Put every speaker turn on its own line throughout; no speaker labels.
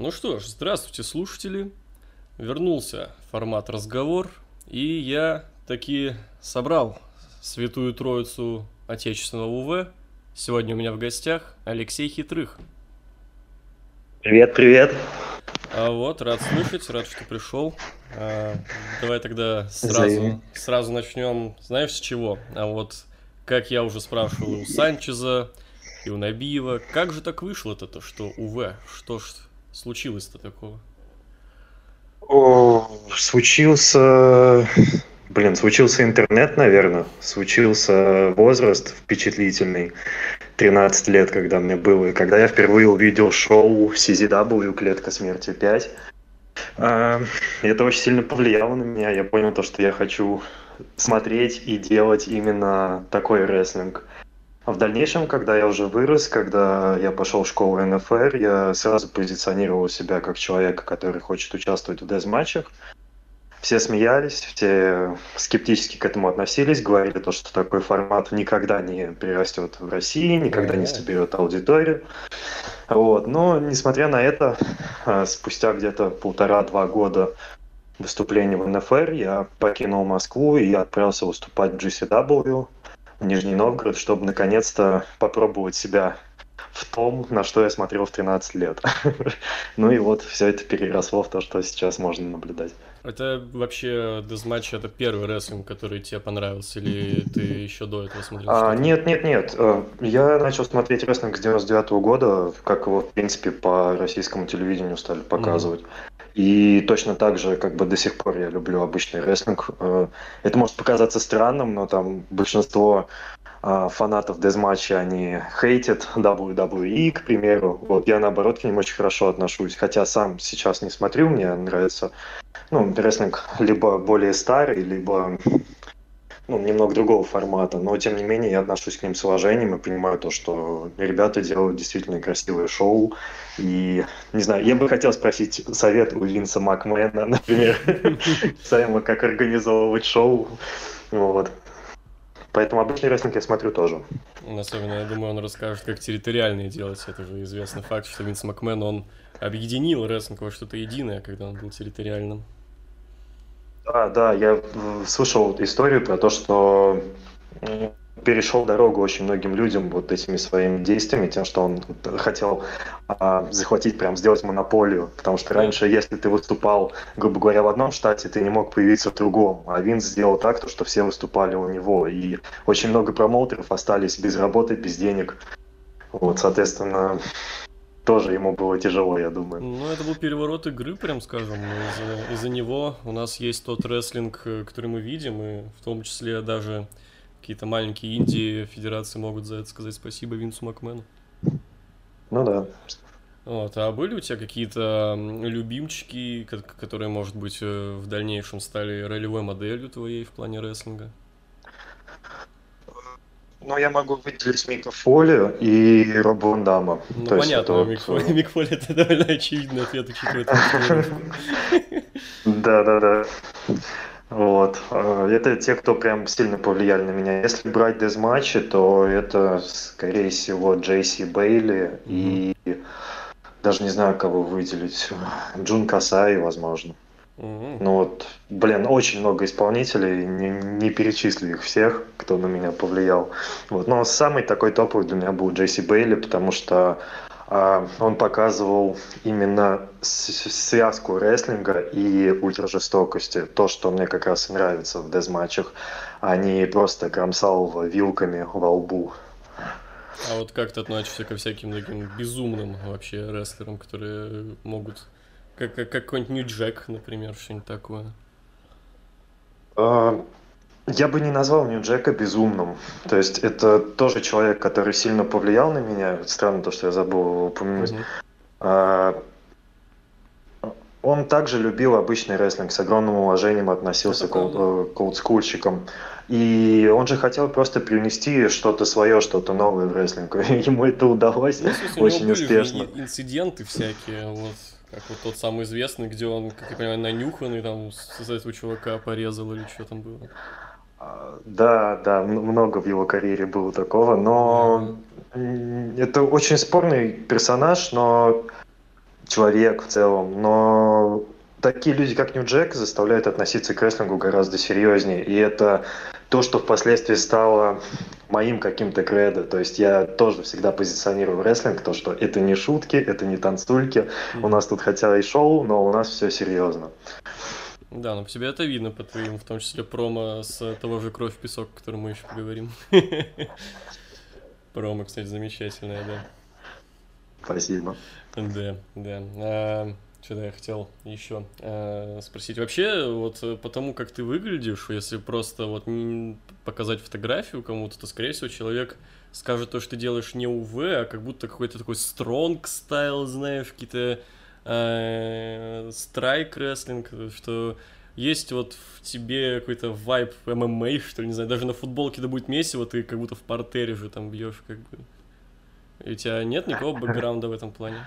Ну что ж, здравствуйте, слушатели. Вернулся формат разговор, и я таки собрал святую троицу отечественного УВ. Сегодня у меня в гостях Алексей Хитрых.
Привет, привет.
А вот, рад слышать, рад, что пришел. А, давай тогда сразу, сразу начнем, знаешь, с чего? А вот, как я уже спрашивал у Санчеза, и у Набиева, как же так вышло-то, что УВ? Что ж случилось-то такого?
О, случился... Блин, случился интернет, наверное. Случился возраст впечатлительный. 13 лет, когда мне было. И когда я впервые увидел шоу CZW «Клетка смерти 5», а, это очень сильно повлияло на меня. Я понял то, что я хочу смотреть и делать именно такой рестлинг. А в дальнейшем, когда я уже вырос, когда я пошел в школу НФР, я сразу позиционировал себя как человека, который хочет участвовать в дез-матчах. Все смеялись, все скептически к этому относились, говорили то, что такой формат никогда не перерастет в России, никогда не соберет аудиторию. Вот. Но, несмотря на это, а, спустя где-то полтора-два года выступления в НФР я покинул Москву и отправился выступать в GCW, Нижний Новгород, чтобы наконец-то попробовать себя в том, на что я смотрел в 13 лет. ну и вот все это переросло в то, что сейчас можно наблюдать.
Это вообще дезматч, это первый рестлинг, который тебе понравился, или ты еще до этого смотрел?
А, нет, нет, нет. Э, я начал смотреть рестлинг с 99 -го года, как его, в принципе, по российскому телевидению стали показывать. Mm-hmm. И точно так же, как бы до сих пор я люблю обычный рестлинг. Э, это может показаться странным, но там большинство а, фанатов дезматча, они хейтят WWE, к примеру. Вот я, наоборот, к ним очень хорошо отношусь. Хотя сам сейчас не смотрю, мне нравится ну, рестлинг либо более старый, либо ну, немного другого формата, но тем не менее я отношусь к ним с уважением и понимаю то, что ребята делают действительно красивое шоу. И, не знаю, я бы хотел спросить совет у Винса Макмена, например, касаемо как организовывать шоу. Вот. Поэтому обычный рестлинг я смотрю тоже.
Особенно, я думаю, он расскажет, как территориальные делать. Это же известный факт, что Винс Макмен, он объединил рестлинг во что-то единое, когда он был территориальным.
Да, да, я слышал историю про то, что перешел дорогу очень многим людям вот этими своими действиями, тем, что он хотел а, захватить, прям сделать монополию. Потому что раньше, если ты выступал, грубо говоря, в одном штате, ты не мог появиться в другом. А Винс сделал так, то, что все выступали у него. И очень много промоутеров остались без работы, без денег. Вот, соответственно, тоже ему было тяжело, я думаю.
Ну, это был переворот игры, прям скажем. Из-за, из него у нас есть тот рестлинг, э, который мы видим, и в том числе даже какие-то маленькие Индии федерации могут за это сказать спасибо Винсу Макмену.
Ну да.
Вот, а были у тебя какие-то любимчики, которые, может быть, э, в дальнейшем стали ролевой моделью твоей в плане рестлинга?
Ну, я могу выделить Мика Фоли и Роба Вандама.
Ну, То понятно, это Мик, вот... Мик Фоли это довольно очевидный ответ, учитывая
Да-да-да. Вот. А, это те, кто прям сильно повлияли на меня. Если брать дезматчи, то это, скорее всего, Джейси Бейли и даже не знаю, кого выделить. Джун Касай, возможно. Ну вот, блин, очень много исполнителей, не, не перечислю их всех, кто на меня повлиял. Вот, но самый такой топовый для меня был Джесси Бейли, потому что а, он показывал именно связку рестлинга и ультражестокости. То, что мне как раз и нравится в дезматчах, а не просто кромсал вилками во лбу.
А вот как ты относишься ко всяким таким безумным вообще рестлерам, которые могут как, как какой-нибудь Нью Джек, например, что-нибудь такое.
А, я бы не назвал Нью Джека безумным. То есть это тоже человек, который сильно повлиял на меня. Странно то, что я забыл его упомянуть. Mm-hmm. Он также любил обычный рестлинг, с огромным уважением относился к, э, к олдскульщикам. И он же хотел просто привнести что-то свое, что-то новое в рестлинг. Ему это удалось ну, очень успешно.
инциденты всякие, вот как вот тот самый известный, где он, как я понимаю, нанюханный, там, с этого чувака порезал или что там было.
А, да, да, много в его карьере было такого, но это очень спорный персонаж, но человек в целом, но такие люди, как Нью Джек, заставляют относиться к рестлингу гораздо серьезнее. И это то, что впоследствии стало моим каким-то кредо. То есть я тоже всегда позиционирую рестлинг, то, что это не шутки, это не танцульки. Mm-hmm. У нас тут хотя и шоу, но у нас все серьезно.
Да, но по тебе это видно по твоим, в том числе промо с того же «Кровь в песок», о котором мы еще поговорим. Промо, кстати, замечательное, да.
Спасибо.
Да, да. Что-то я хотел еще э, спросить. Вообще, вот потому как ты выглядишь, если просто вот показать фотографию кому-то, то, скорее всего, человек скажет то, что ты делаешь не УВ, а как будто какой-то такой стронг стайл, знаешь, какие-то страйк э, рестлинг, что есть вот в тебе какой-то вайп ММА, что ли, не знаю, даже на футболке да будет месиво, ты как будто в портере же там бьешь, как бы. И у тебя нет никакого бэкграунда в этом плане?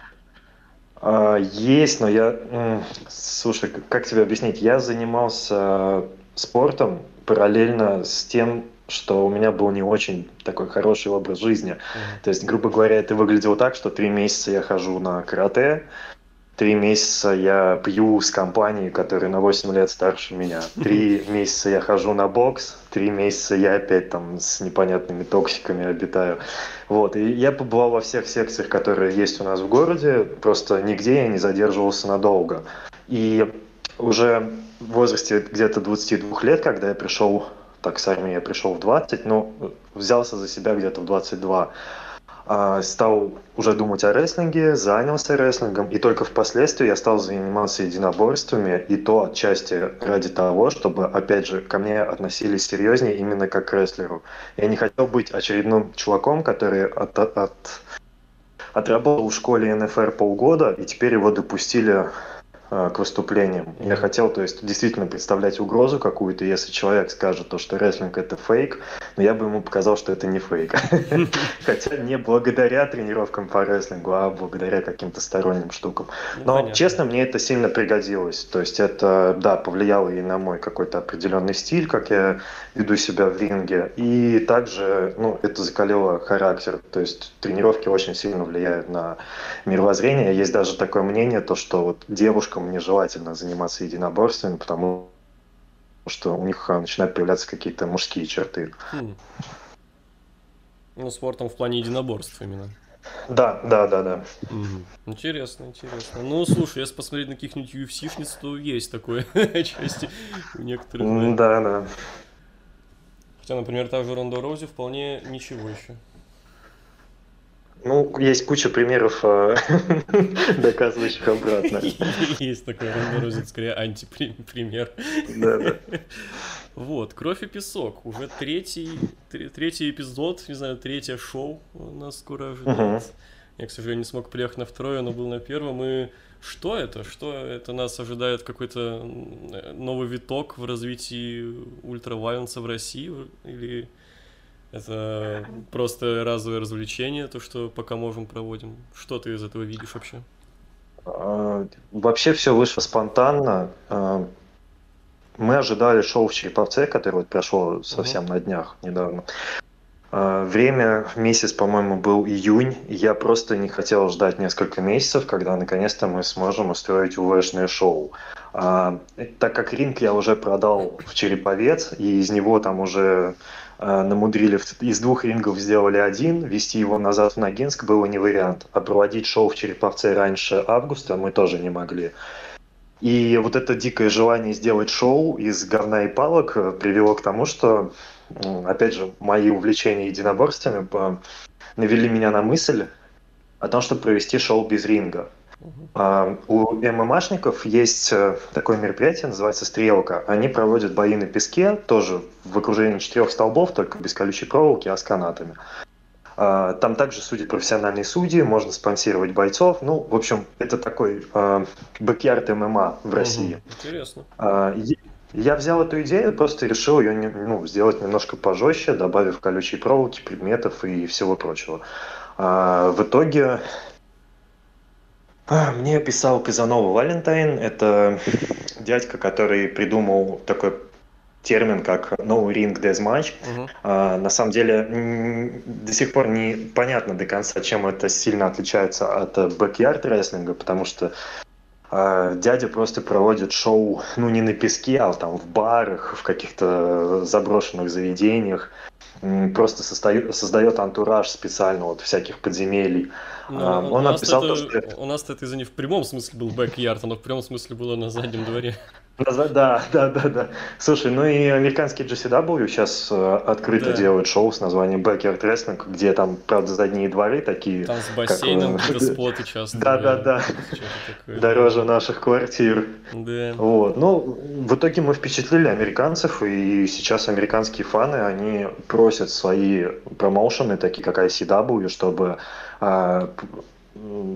А, есть, но я... Слушай, как тебе объяснить? Я занимался спортом параллельно с тем, что у меня был не очень такой хороший образ жизни. То есть, грубо говоря, это выглядело так, что три месяца я хожу на карате, Три месяца я пью с компанией, которая на 8 лет старше меня. Три месяца я хожу на бокс, три месяца я опять там с непонятными токсиками обитаю. Вот, и я побывал во всех секциях, которые есть у нас в городе, просто нигде я не задерживался надолго. И уже в возрасте где-то 22 лет, когда я пришел, так с армии я пришел в 20, но взялся за себя где-то в 22, а, стал уже думать о рестлинге, занялся рестлингом, и только впоследствии я стал заниматься единоборствами, и то отчасти ради того, чтобы, опять же, ко мне относились серьезнее именно как к рестлеру. Я не хотел быть очередным чуваком, который от, от, отработал в школе НФР полгода, и теперь его допустили к выступлениям. Я хотел, то есть, действительно представлять угрозу какую-то, если человек скажет то, что рестлинг это фейк, но я бы ему показал, что это не фейк. Хотя не благодаря тренировкам по рестлингу, а благодаря каким-то сторонним штукам. Ну, но, честно, мне это сильно пригодилось. То есть это, да, повлияло и на мой какой-то определенный стиль, как я веду себя в ринге. И также, ну, это закалило характер. То есть тренировки очень сильно влияют на мировоззрение. Есть даже такое мнение, то, что вот девушкам девушкам нежелательно заниматься единоборствами, потому что у них а, начинают появляться какие-то мужские черты. Хм.
Ну, спортом в плане единоборств именно.
Да, да, да, да.
Угу. Интересно, интересно. Ну, слушай, если посмотреть на каких-нибудь UFC-шниц, то есть такое части у некоторых.
Да, да.
Хотя, например, та же Ронда Роузи вполне ничего еще.
Ну, есть куча примеров, э, доказывающих обратно.
Есть такой разморозит, скорее, антипример. Да, да. Вот, «Кровь и песок». Уже третий, третий эпизод, не знаю, третье шоу нас скоро ожидает. Я, к сожалению, не смог приехать на второе, но был на первом. И что это? Что это нас ожидает какой-то новый виток в развитии ультравайленса в России? Или это просто разовое развлечение, то, что пока можем проводим. Что ты из этого видишь вообще?
А, вообще все вышло спонтанно. А, мы ожидали шоу в Череповце, которое вот прошло совсем угу. на днях недавно. А, время, месяц, по-моему, был июнь. И я просто не хотел ждать несколько месяцев, когда наконец-то мы сможем устроить УВшное шоу. А, так как ринг я уже продал в Череповец, и из него там уже намудрили, из двух рингов сделали один, вести его назад в Ногинск было не вариант, а проводить шоу в Череповце раньше августа мы тоже не могли. И вот это дикое желание сделать шоу из говна и палок э, привело к тому, что, опять же, мои увлечения единоборствами навели меня на мысль о том, чтобы провести шоу без ринга. А, у ММАшников есть э, такое мероприятие, называется «Стрелка». Они проводят бои на песке, тоже в окружении четырех столбов, только без колючей проволоки, а с канатами. А, там также судят профессиональные судьи, можно спонсировать бойцов. Ну, в общем, это такой backyard MMA в России. Угу,
интересно.
А, я взял эту идею, просто решил ее ну, сделать немножко пожестче, добавив колючие проволоки, предметов и всего прочего. В итоге мне писал Casanova Valentine. Это дядька, который придумал такой термин как no ring deathmatch. Uh-huh. А, на самом деле до сих пор не понятно до конца, чем это сильно отличается от backyard рестлинга, потому что а, дядя просто проводит шоу, ну не на песке, а там в барах, в каких-то заброшенных заведениях, просто создает, создает антураж специально вот всяких подземелий.
Ну, а, он написал то, что... У нас это, извини, в прямом смысле был бэк-ярд, оно в прямом смысле было на заднем дворе.
Да, да, да, да. Слушай, ну и американский GCW сейчас э, открыто да. делают шоу с названием Backyard Wrestling, где там, правда, задние дворы такие.
Там с бассейном как, споты часто.
Да, да, да. Дороже наших квартир. Да. Вот. Ну, в итоге мы впечатлили американцев, и сейчас американские фаны, они просят свои промоушены, такие как ICW, чтобы а,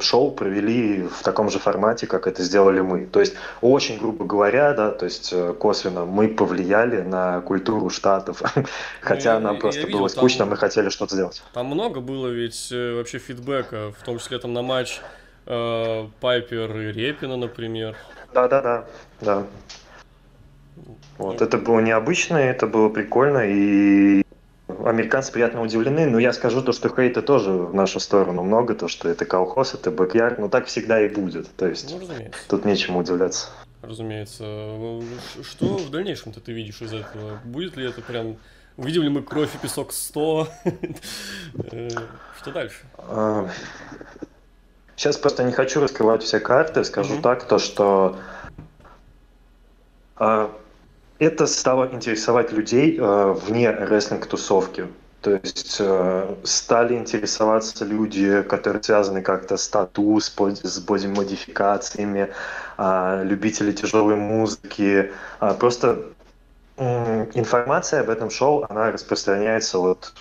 шоу провели в таком же формате, как это сделали мы. То есть, очень грубо говоря, да, то есть э, косвенно мы повлияли на культуру штатов, хотя ну, нам просто видел, было скучно, там, мы хотели что-то сделать.
Там много было ведь э, вообще фидбэка, в том числе там на матч э, Пайпер и Репина, например.
Да-да-да, да. Вот, это было необычно, это было прикольно, и американцы приятно удивлены, но я скажу то, что хейта тоже в нашу сторону много, то, что это колхоз, это бэк но так всегда и будет. То есть ну, тут нечему удивляться.
Разумеется. Что в дальнейшем-то ты видишь из этого? Будет ли это прям... Увидим ли мы кровь и песок 100? Э, что дальше?
Сейчас просто не хочу раскрывать все карты. Скажу так, то что а, это стало интересовать людей э, вне рестлинг-тусовки. То есть э, стали интересоваться люди, которые связаны как-то с тату, с, с бодимодификациями, э, любители тяжелой музыки. Э, просто э, информация об этом шоу, она распространяется вот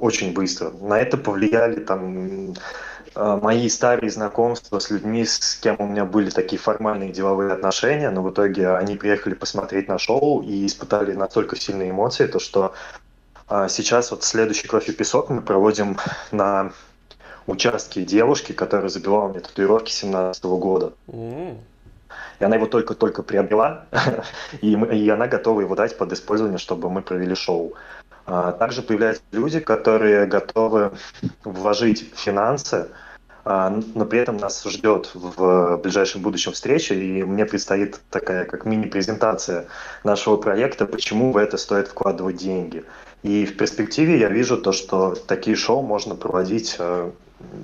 очень быстро. На это повлияли там мои старые знакомства с людьми, с кем у меня были такие формальные деловые отношения, но в итоге они приехали посмотреть на шоу и испытали настолько сильные эмоции, то что э, сейчас вот следующий «Кровь и песок» мы проводим на участке девушки, которая забивала мне татуировки 17 года. Mm. И она его только-только приобрела, и, и она готова его дать под использование, чтобы мы провели шоу. А также появляются люди, которые готовы вложить финансы но при этом нас ждет в ближайшем будущем встреча, и мне предстоит такая как мини-презентация нашего проекта, почему в это стоит вкладывать деньги. И в перспективе я вижу то, что такие шоу можно проводить э,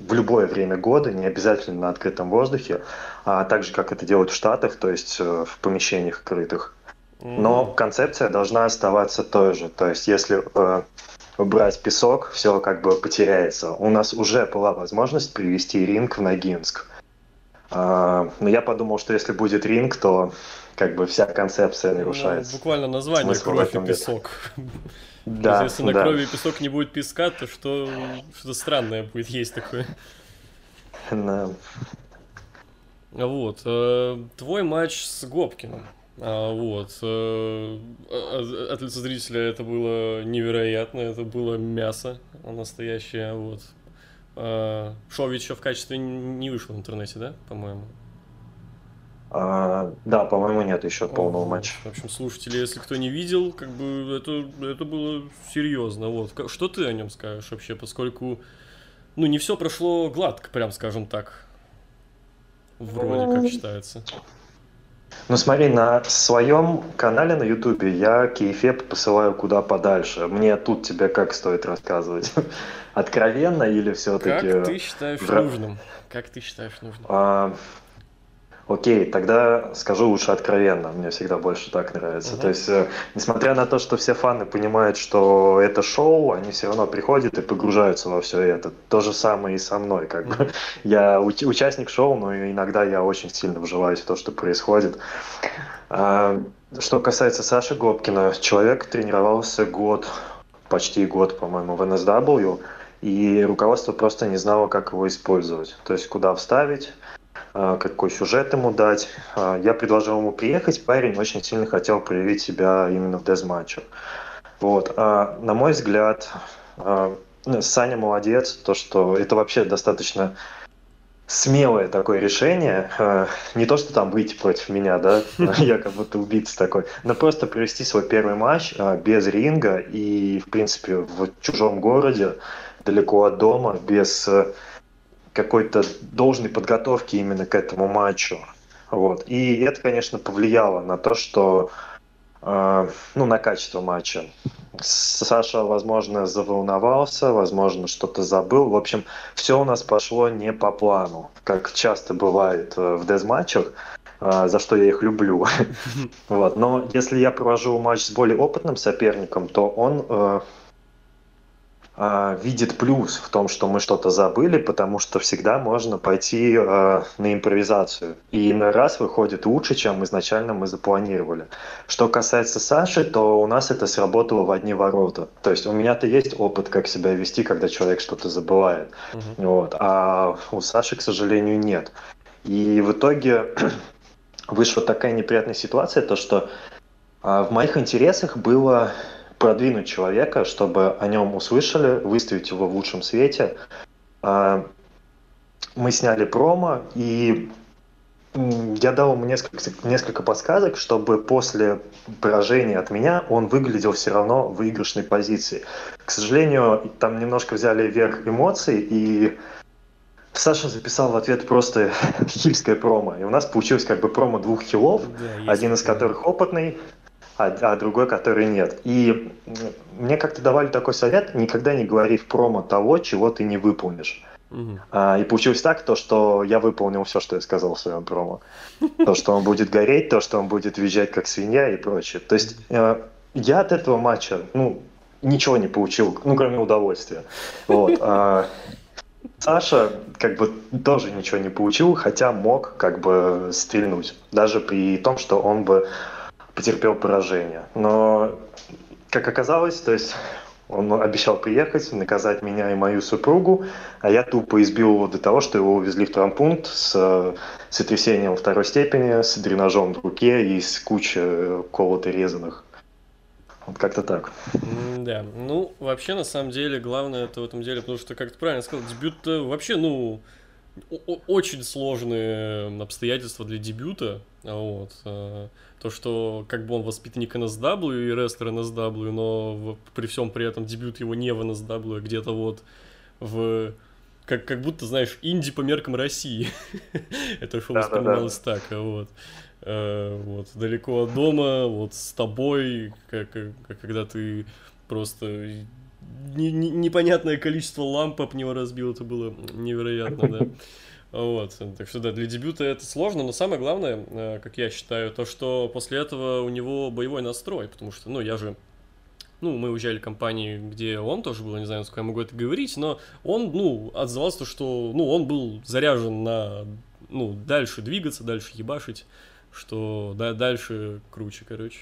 в любое время года, не обязательно на открытом воздухе, а так же, как это делают в Штатах, то есть э, в помещениях крытых. Но концепция должна оставаться той же. То есть если убрать песок, все как бы потеряется. У нас уже была возможность привести ринг в Ногинск. А, но я подумал, что если будет ринг, то как бы вся концепция ну, нарушается.
Ну, буквально название «Кровь и песок». Да, Если на да. крови и песок не будет песка, то что, что-то странное будет есть такое. Да. Вот. Э, твой матч с Гопкиным. А, вот. Э, от лица зрителя это было невероятно, это было мясо настоящее, вот. А, шоу ведь еще в качестве не вышло в интернете, да, по-моему?
А, да, по-моему, нет еще полного матча.
В общем, слушатели, если кто не видел, как бы это, это было серьезно. Вот. Что ты о нем скажешь вообще, поскольку ну, не все прошло гладко, прям скажем так. Вроде как считается.
Ну смотри, на своем канале на Ютубе я кейфеп посылаю куда подальше. Мне тут тебе как стоит рассказывать? Откровенно или все-таки...
Как ты считаешь нужным? Как ты считаешь нужным? А,
Окей, тогда скажу лучше откровенно, мне всегда больше так нравится. Uh-huh. То есть, э, несмотря на то, что все фаны понимают, что это шоу, они все равно приходят и погружаются во все это. То же самое и со мной. Как бы. Я уч- участник шоу, но иногда я очень сильно вживаюсь в то, что происходит. А, что касается Саши Гопкина, человек тренировался год, почти год, по-моему, в NSW, и руководство просто не знало, как его использовать. То есть, куда вставить, какой сюжет ему дать. А, я предложил ему приехать, парень очень сильно хотел проявить себя именно в дезматче. Вот. А, на мой взгляд, ну, Саня молодец, то, что это вообще достаточно смелое такое решение. Не то, что там выйти против меня, да, я как будто убийца такой, но просто провести свой первый матч без ринга и, в принципе, в чужом городе, далеко от дома, без какой-то должной подготовки именно к этому матчу. Вот. И это, конечно, повлияло на то, что ну, на качество матча. Саша, возможно, заволновался, возможно, что-то забыл. В общем, все у нас пошло не по плану, как часто бывает э, в дезматчах, э, за что я их люблю. вот. Но если я провожу матч с более опытным соперником, то он э, а, видит плюс в том, что мы что-то забыли, потому что всегда можно пойти э, на импровизацию. И на раз выходит лучше, чем изначально мы запланировали. Что касается Саши, то у нас это сработало в одни ворота. То есть у меня-то есть опыт, как себя вести, когда человек что-то забывает. Uh-huh. Вот. А у Саши, к сожалению, нет. И в итоге вышла такая неприятная ситуация, то что э, в моих интересах было продвинуть человека, чтобы о нем услышали, выставить его в лучшем свете. А, мы сняли промо, и я дал ему несколько, несколько подсказок, чтобы после поражения от меня он выглядел все равно в выигрышной позиции. К сожалению, там немножко взяли вверх эмоции, и Саша записал в ответ просто хильское промо. И у нас получилось как бы промо двух хилов, да, один из которых опытный, а, а другой, который нет. И мне как-то давали такой совет, никогда не говори в промо того, чего ты не выполнишь. А, и получилось так, то, что я выполнил все, что я сказал в своем промо. То, что он будет гореть, то, что он будет визжать как свинья и прочее. То есть э, я от этого матча, ну, ничего не получил, ну, кроме удовольствия. Вот. А, Саша как бы тоже ничего не получил, хотя мог как бы стрельнуть. Даже при том, что он бы потерпел поражение. Но, как оказалось, то есть он обещал приехать, наказать меня и мою супругу, а я тупо избил его до того, что его увезли в травмпункт с сотрясением второй степени, с дренажом в руке и с кучей колот и резаных. Вот как-то так.
Да, ну, вообще, на самом деле, главное это в этом деле, потому что, как ты правильно сказал, дебют вообще, ну, очень сложные обстоятельства для дебюта, вот, э, то, что как бы он воспитанник NSW и рестлер NSW, но при всем при этом дебют его не в NSW, а где-то вот в... Как, как будто, знаешь, инди по меркам России. Это шоу вспоминалось так, а вот. Э, вот, далеко от дома, вот с тобой, как когда ты просто непонятное количество ламп об него разбил, это было невероятно, да. Вот, так что да, для дебюта это сложно, но самое главное, э, как я считаю, то, что после этого у него боевой настрой, потому что, ну, я же ну, мы уезжали в компании, где он тоже был, не знаю, насколько я могу это говорить, но он, ну, отзывался, что, ну, он был заряжен на, ну, дальше двигаться, дальше ебашить, что да, дальше круче, короче.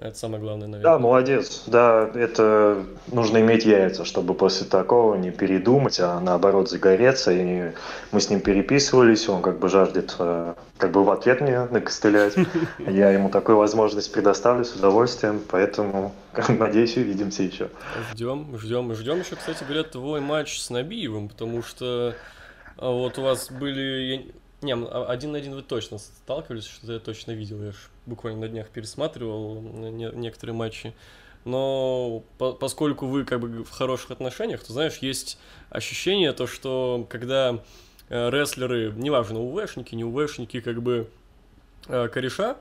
Это самое главное, наверное.
Да, молодец. Да, это нужно иметь яйца, чтобы после такого не передумать, а наоборот загореться. И мы с ним переписывались, он как бы жаждет э, как бы в ответ мне накостылять. Я ему такую возможность предоставлю с удовольствием, поэтому надеюсь, увидимся еще.
Ждем, ждем. Ждем еще, кстати говоря, твой матч с Набиевым, потому что а, вот у вас были... Не, а, один на один вы точно сталкивались, что я точно видел. Я буквально на днях пересматривал не, некоторые матчи. Но по, поскольку вы как бы в хороших отношениях, то знаешь, есть ощущение то, что когда э, рестлеры, неважно, УВшники, не УВшники, как бы э, кореша,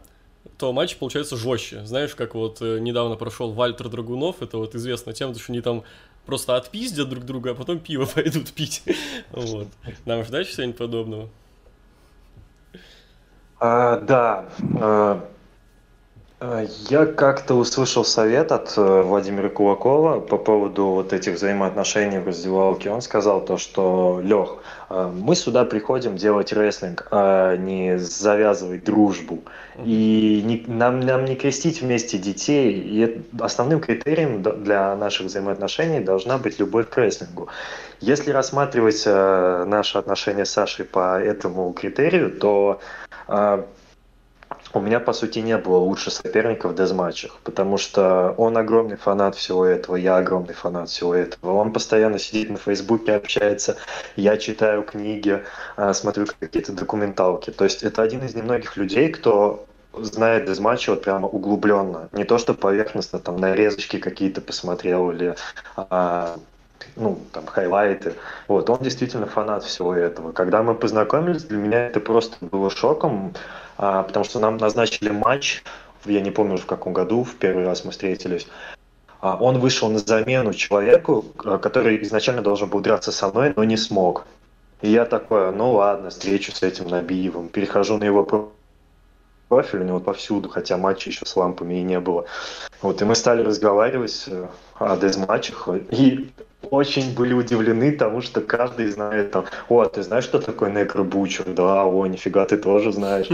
то матч получается жестче. Знаешь, как вот э, недавно прошел Вальтер Драгунов, это вот известно тем, что они там просто отпиздят друг друга, а потом пиво пойдут пить. Вот. Нам ждать что-нибудь подобного?
А, да. А, а, я как-то услышал совет от э, Владимира Кулакова по поводу вот этих взаимоотношений в раздевалке. Он сказал то, что Лех, а, мы сюда приходим делать рестлинг, а не завязывать дружбу. И не, нам, нам не крестить вместе детей. И основным критерием для наших взаимоотношений должна быть любовь к рестлингу. Если рассматривать э, наши отношения с Сашей по этому критерию, то у меня, по сути, не было лучше соперников в дезматчах, потому что он огромный фанат всего этого, я огромный фанат всего этого. Он постоянно сидит на Фейсбуке, общается, я читаю книги, а, смотрю какие-то документалки. То есть это один из немногих людей, кто знает дезматчи вот прямо углубленно. Не то, что поверхностно, там, нарезочки какие-то посмотрел или а, ну, там, хайлайты. Вот, он действительно фанат всего этого. Когда мы познакомились, для меня это просто было шоком, а, потому что нам назначили матч, я не помню в каком году, в первый раз мы встретились. А, он вышел на замену человеку, а, который изначально должен был драться со мной, но не смог. И я такой, ну ладно, встречу с этим Набиевым, перехожу на его профиль, у него повсюду, хотя матча еще с лампами и не было. Вот, и мы стали разговаривать э, о дезматчах, и очень были удивлены тому, что каждый знает там, о, ты знаешь, что такое некробучер? Да, о, нифига, ты тоже знаешь.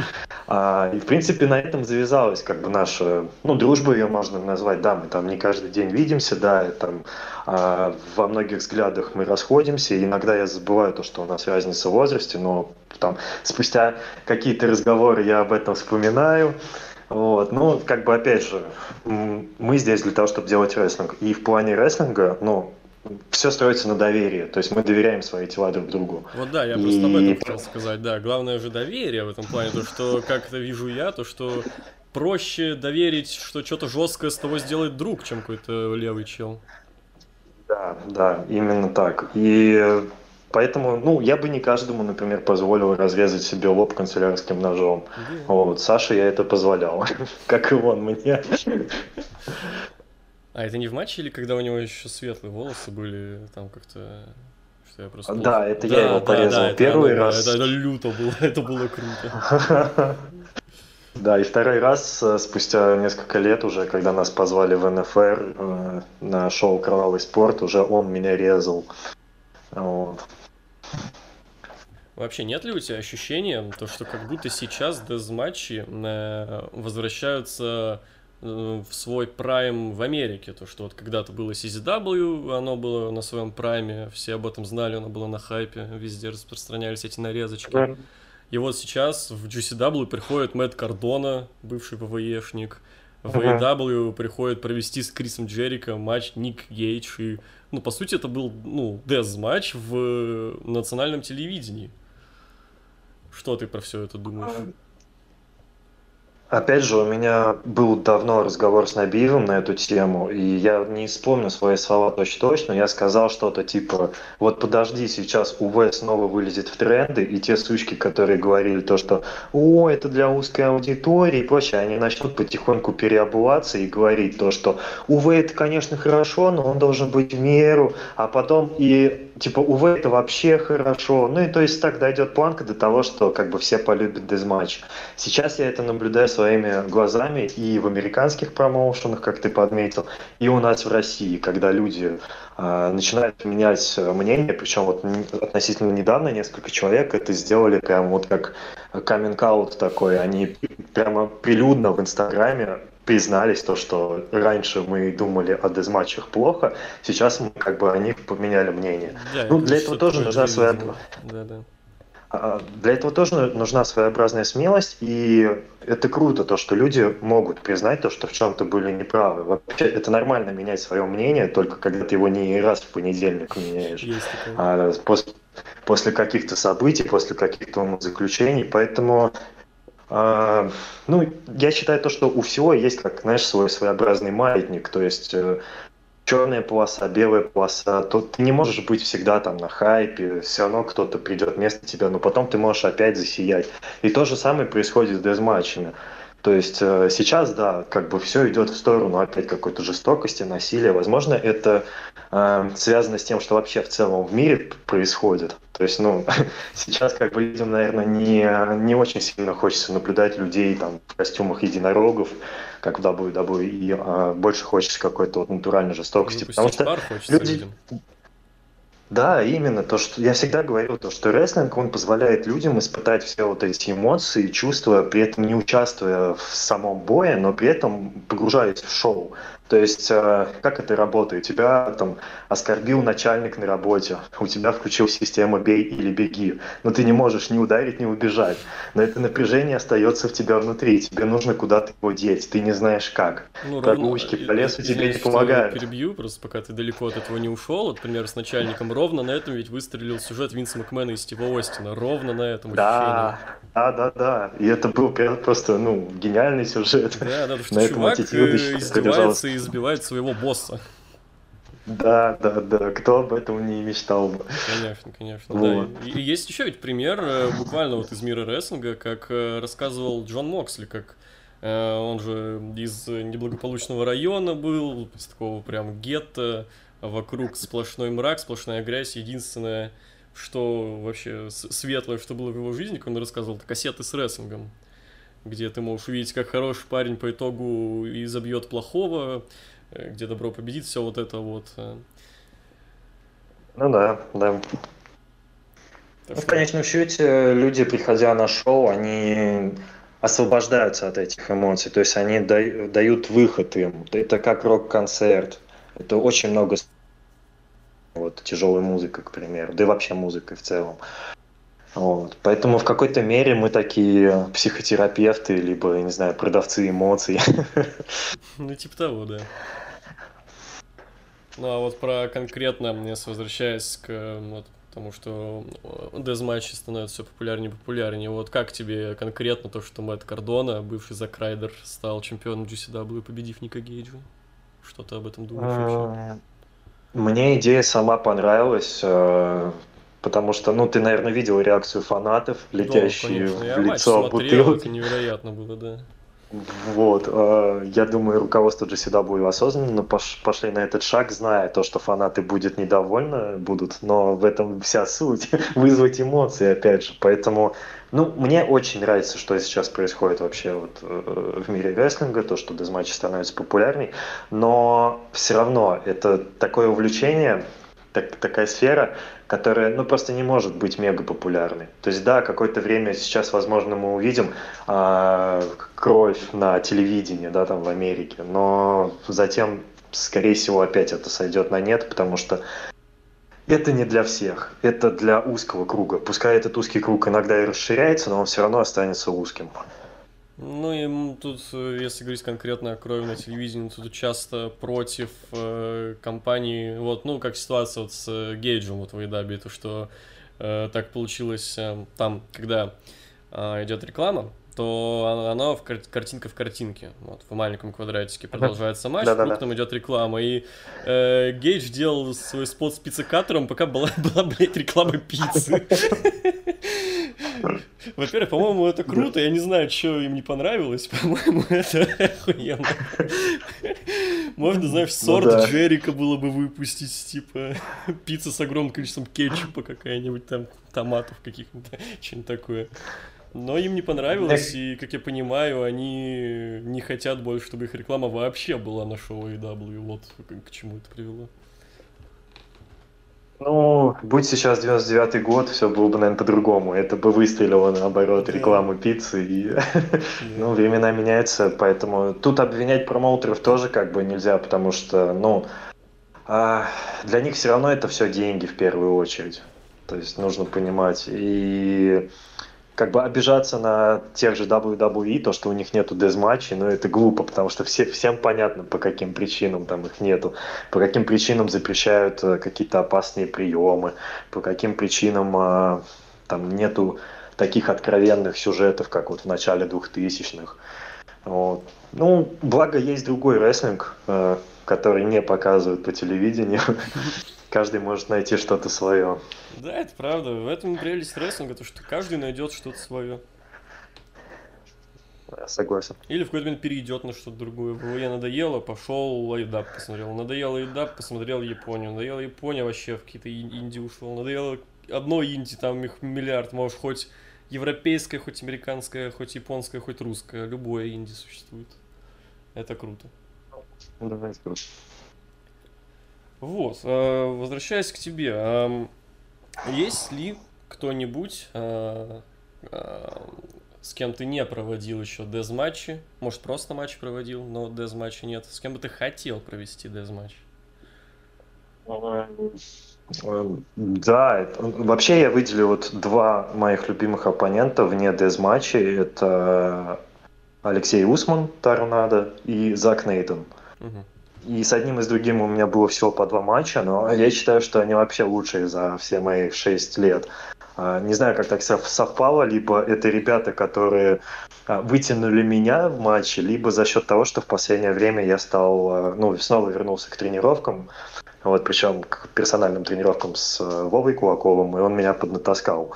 А, и, в принципе, на этом завязалась как бы наша, ну, дружба ее можно назвать, да, мы там не каждый день видимся, да, и, там а, во многих взглядах мы расходимся, и иногда я забываю то, что у нас разница в возрасте, но там спустя какие-то разговоры я об этом вспоминаю, вот, ну, как бы, опять же, мы здесь для того, чтобы делать рестлинг. И в плане рестлинга, ну, все строится на доверии. То есть мы доверяем свои тела друг другу.
Вот да, я и... просто об этом хотел сказать. Да, главное же доверие в этом плане. То, что как это вижу я, то, что проще доверить, что что-то жесткое с того сделает друг, чем какой-то левый чел.
Да, да, именно так. И Поэтому, ну, я бы не каждому, например, позволил разрезать себе лоб канцелярским ножом. Yeah. Вот, Саше я это позволял, как и он мне.
А это не в матче или когда у него еще светлые волосы были, там как-то...
Что я просто... Да, это да, я его порезал да, первый это, раз.
Это, это, это люто было, это было круто.
Да, и второй раз, э, спустя несколько лет уже, когда нас позвали в НФР э, на шоу «Кровавый спорт», уже он меня резал. Вот.
Вообще, нет ли у тебя ощущения, то, что как будто сейчас дезматчи э, возвращаются в свой прайм в Америке. То, что вот когда-то было CZW, оно было на своем прайме, все об этом знали, оно было на хайпе, везде распространялись эти нарезочки. И вот сейчас в GCW приходит Мэтт Кардона, бывший ПВЕшник, в AEW приходит провести с Крисом Джерика матч Ник Гейдж. И, ну, по сути, это был, ну, дез-матч в национальном телевидении. Что ты про все это думаешь?
Опять же, у меня был давно разговор с Набиевым на эту тему, и я не вспомню свои слова точно-точно, я сказал что-то типа, вот подожди, сейчас УВ снова вылезет в тренды, и те сучки, которые говорили то, что «О, это для узкой аудитории» и прочее, они начнут потихоньку переобуваться и говорить то, что УВ это, конечно, хорошо, но он должен быть в меру, а потом и типа УВ это вообще хорошо. Ну и то есть так дойдет планка до того, что как бы все полюбят дезматч. Сейчас я это наблюдаю своими глазами и в американских промоушенах, как ты подметил, и у нас в России, когда люди э, начинают менять мнение, причем вот относительно недавно несколько человек это сделали прям вот как каминг такой, они прямо прилюдно в Инстаграме признались то, что раньше мы думали о дезматчах плохо, сейчас мы как бы о них поменяли мнение. Да, ну, для этого тоже нужна своя... Да, да. А, для этого тоже нужна своеобразная смелость, и это круто, то, что люди могут признать то, что в чем-то были неправы. Вообще, это нормально менять свое мнение, только когда ты его не раз в понедельник меняешь, а после, после каких-то событий, после каких-то заключений. Поэтому а, ну, я считаю то, что у всего есть, как, знаешь, свой своеобразный маятник, то есть э, черная полоса, белая полоса, то ты не можешь быть всегда там на хайпе, все равно кто-то придет вместо тебя, но потом ты можешь опять засиять. И то же самое происходит с дезматчами. То есть э, сейчас, да, как бы все идет в сторону опять какой-то жестокости, насилия. Возможно, это э, связано с тем, что вообще в целом в мире происходит. То есть, ну, сейчас как бы людям, наверное, не, не очень сильно хочется наблюдать людей там в костюмах единорогов, как в WWE, и э, больше хочется какой-то вот натуральной жестокости.
Ну, потому что люди... Людям.
Да, именно то, что я всегда говорил, то, что рестлинг, он позволяет людям испытать все вот эти эмоции, чувства, при этом не участвуя в самом бое, но при этом погружаясь в шоу. То есть, э, как это работает? Тебя там оскорбил начальник на работе, у тебя включилась система «бей или беги», но ты не можешь ни ударить, ни убежать. Но это напряжение остается в тебя внутри, тебе нужно куда-то его деть, ты не знаешь как. Ну, Прогулочки по лесу тебе не помогают.
перебью, просто пока ты далеко от этого не ушел, например, с начальником, ровно на этом ведь выстрелил сюжет Винса Макмена и Стива Остина, ровно на этом
Да, да, да, да, и это был просто, ну, гениальный сюжет.
Да, да, потому что чувак э, издевается и избивает своего босса.
Да, да, да, кто об этом не мечтал бы.
Конечно, конечно, вот. да. И, и есть еще ведь пример э, буквально вот из мира рестлинга, как э, рассказывал Джон Моксли, как э, он же из неблагополучного района был, из такого прям гетто, вокруг сплошной мрак, сплошная грязь, единственное, что вообще светлое, что было в его жизни, как он рассказывал, это кассеты с рестлингом где ты можешь увидеть, как хороший парень по итогу и забьет плохого, э, где добро победит, все вот это вот. Э.
Ну да, да. Ну, в конечном счете, люди, приходя на шоу, они освобождаются от этих эмоций, то есть они дают выход им. Это как рок-концерт. Это очень много вот тяжелой музыка, к примеру, да и вообще музыкой в целом. Вот. Поэтому в какой-то мере мы такие психотерапевты, либо, не знаю, продавцы эмоций.
Ну, типа того, да. Ну, а вот про конкретно, если возвращаясь к вот, тому, что дезматчи становятся все популярнее и популярнее, вот как тебе конкретно то, что Мэтт Кардона, бывший Зак Райдер, стал чемпионом GCW, победив Ника Гейджа? Что ты об этом думаешь вообще?
Мне идея сама понравилась. Потому что, ну, ты, наверное, видел реакцию фанатов, летящие
ну,
в лицо
бутылки. Это невероятно было, да.
Вот, э, я думаю, руководство GCW осознанно пошли на этот шаг, зная то, что фанаты будут недовольны, будут, но в этом вся суть, вызвать эмоции, опять же, поэтому, ну, мне очень нравится, что сейчас происходит вообще вот э, в мире рестлинга, то, что дезматчи становятся популярней, но все равно это такое увлечение, так, такая сфера, которая, ну, просто не может быть мега популярной. То есть, да, какое-то время сейчас, возможно, мы увидим э, кровь на телевидении, да, там в Америке, но затем, скорее всего, опять это сойдет на нет, потому что это не для всех, это для узкого круга. Пускай этот узкий круг иногда и расширяется, но он все равно останется узким.
Ну и тут, э, если говорить конкретно о крови на телевидении, тут часто против э, компании, вот, ну, как ситуация вот с э, Гейджем вот в Эйдабе, то, что э, так получилось э, там, когда э, идет реклама, то она в кар- картинка в картинке, вот, в маленьком квадратике продолжается матч, да, да, там идет реклама, и э, Гейдж делал свой спот с пиццекатором, пока была, была блядь, реклама пиццы. Во-первых, по-моему, это круто. Я не знаю, что им не понравилось. По-моему, это охуенно. Можно, знаешь, ну сорт ну, да. Джерика было бы выпустить, типа, пицца с огромным количеством кетчупа какая-нибудь там, томатов каких-то, что-нибудь такое. Но им не понравилось, и, как я понимаю, они не хотят больше, чтобы их реклама вообще была на шоу AW. Вот к чему это привело.
Ну, будь сейчас 99-й год, все было бы, наверное, по-другому. Это бы выстрелило, наоборот, рекламу пиццы. И... ну, времена меняются, поэтому тут обвинять промоутеров тоже как бы нельзя, потому что, ну, а, для них все равно это все деньги в первую очередь. То есть нужно понимать. И как бы обижаться на тех же WWE, то, что у них нету дезматчей, но это глупо, потому что все, всем понятно, по каким причинам там их нету, по каким причинам запрещают э, какие-то опасные приемы, по каким причинам э, там нету таких откровенных сюжетов, как вот в начале 2000-х. Вот. Ну, благо есть другой рестлинг, э, который не показывают по телевидению. Каждый может найти что-то свое.
Да, это правда. В этом прелесть рестлинга, то что каждый найдет что-то свое.
Я согласен.
Или в какой-то момент перейдет на что-то другое. Я надоело, пошел лайдап посмотрел. Надоело лайдап, посмотрел Японию. Надоело Япония, вообще в какие-то инди ушел. Надоело одно инди, там их миллиард. Можешь хоть европейское, хоть американское, хоть японское, хоть русское. Любое инди существует. Это круто.
Давай, круто.
Вот, э, возвращаясь к тебе, есть ли кто-нибудь э, э, с кем ты не проводил еще дез-матчи, может, просто матч проводил, но дез-матча нет, с кем бы ты хотел провести дез-матч?
Да, вообще я выделил вот два моих любимых оппонента вне дез-матчей. Это Алексей Усман, Торнадо, и Зак Нейтон. Угу. И с одним и с другим у меня было всего по два матча, но я считаю, что они вообще лучшие за все мои шесть лет. А, не знаю, как так совпало, либо это ребята, которые а, вытянули меня в матче, либо за счет того, что в последнее время я стал, а, ну, снова вернулся к тренировкам, вот, причем к персональным тренировкам с Вовой Кулаковым, и он меня поднатаскал.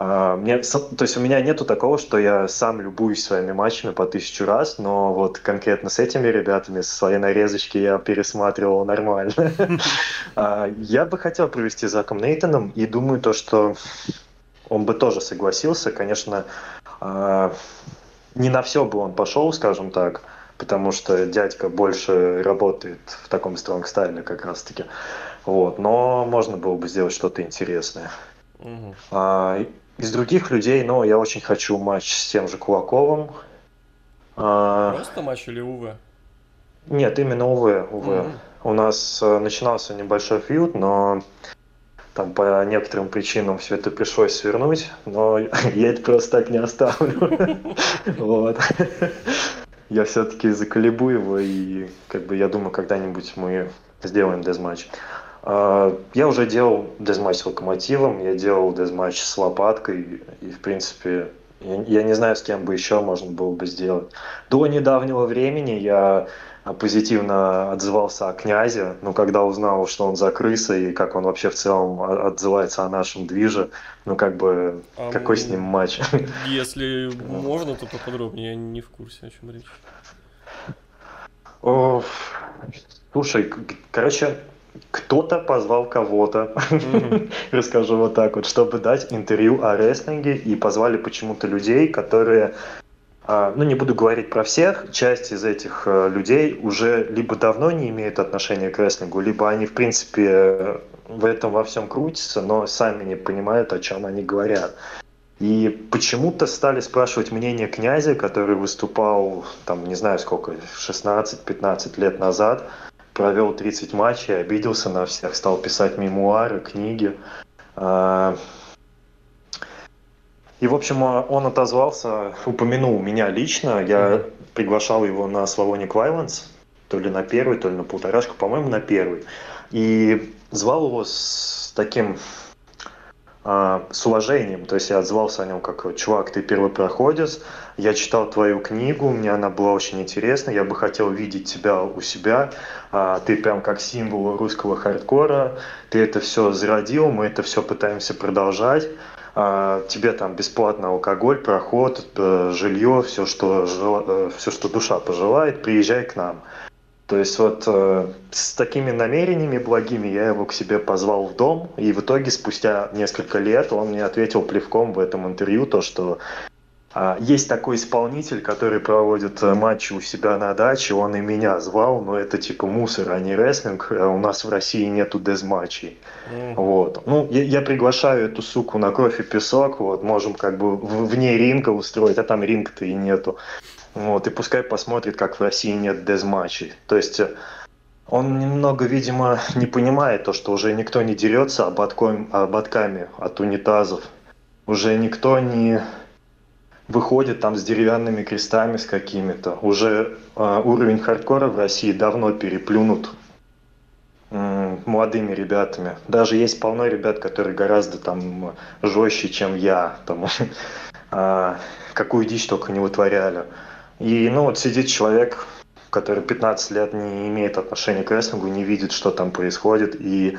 Мне, то есть у меня нету такого, что я сам любуюсь своими матчами по тысячу раз, но вот конкретно с этими ребятами, со своей нарезочки я пересматривал нормально. Я бы хотел провести с Заком Нейтаном и думаю то, что он бы тоже согласился. Конечно, не на все бы он пошел, скажем так, потому что дядька больше работает в таком стронг-стайле как раз-таки. Вот, но можно было бы сделать что-то интересное. Угу. А, из других людей, ну, я очень хочу матч с тем же Кулаковым.
А, Просто матч или УВ?
Нет, именно УВ. УВ. Mm-hmm. У нас э, начинался небольшой фьюд, но там по некоторым причинам все это пришлось свернуть, но я это просто так не оставлю. Вот. Я все-таки заколебу его, и как бы я думаю, когда-нибудь мы сделаем дезматч. А, я уже делал дезматч с локомотивом, я делал дезматч с лопаткой, и, в принципе, я, я не знаю, с кем бы еще можно было бы сделать. До недавнего времени я позитивно отзывался о князе, но когда узнал, что он за крыса и как он вообще в целом отзывается о нашем движе, ну как бы, а какой с ним матч?
Если можно, то поподробнее, я не в курсе, о чем речь.
О, слушай, короче, кто-то позвал кого-то, mm-hmm. расскажу вот так вот, чтобы дать интервью о рестлинге, и позвали почему-то людей, которые, а, ну не буду говорить про всех, часть из этих э, людей уже либо давно не имеют отношения к рестлингу, либо они в принципе в этом во всем крутятся, но сами не понимают, о чем они говорят. И почему-то стали спрашивать мнение князя, который выступал, там, не знаю сколько, 16-15 лет назад, провел 30 матчей, обиделся на всех, стал писать мемуары, книги. А, и, в общем, он отозвался, упомянул меня лично. Я приглашал его на Славоник Вайланс, то ли на первый, то ли на полторашку, по-моему, на первый. И звал его с таким а, с уважением. То есть я отзывался о нем как «Чувак, ты первый проходец, я читал твою книгу, мне она была очень интересна, я бы хотел видеть тебя у себя, а, ты прям как символ русского хардкора, ты это все зародил, мы это все пытаемся продолжать, а, тебе там бесплатно алкоголь, проход, э, жилье, все что, э, все, что душа пожелает, приезжай к нам». То есть вот э, с такими намерениями благими я его к себе позвал в дом, и в итоге спустя несколько лет он мне ответил плевком в этом интервью то, что э, есть такой исполнитель, который проводит э, матчи у себя на даче, он и меня звал, но это типа мусор, а не рестлинг, а у нас в России нету дезматчей. Mm. Вот. Ну, я, я приглашаю эту суку на кровь и песок, вот, можем как бы вне ринга устроить, а там ринга-то и нету. Вот, и пускай посмотрит, как в России нет дезматчей. То есть э, он немного, видимо, не понимает то, что уже никто не дерется ободком, ободками от унитазов. Уже никто не выходит там с деревянными крестами с какими-то. Уже э, уровень хардкора в России давно переплюнут э, молодыми ребятами. Даже есть полно ребят, которые гораздо там жестче, чем я. Там, э, какую дичь только не вытворяли. И, ну, вот сидит человек, который 15 лет не имеет отношения к рестлингу, не видит, что там происходит, и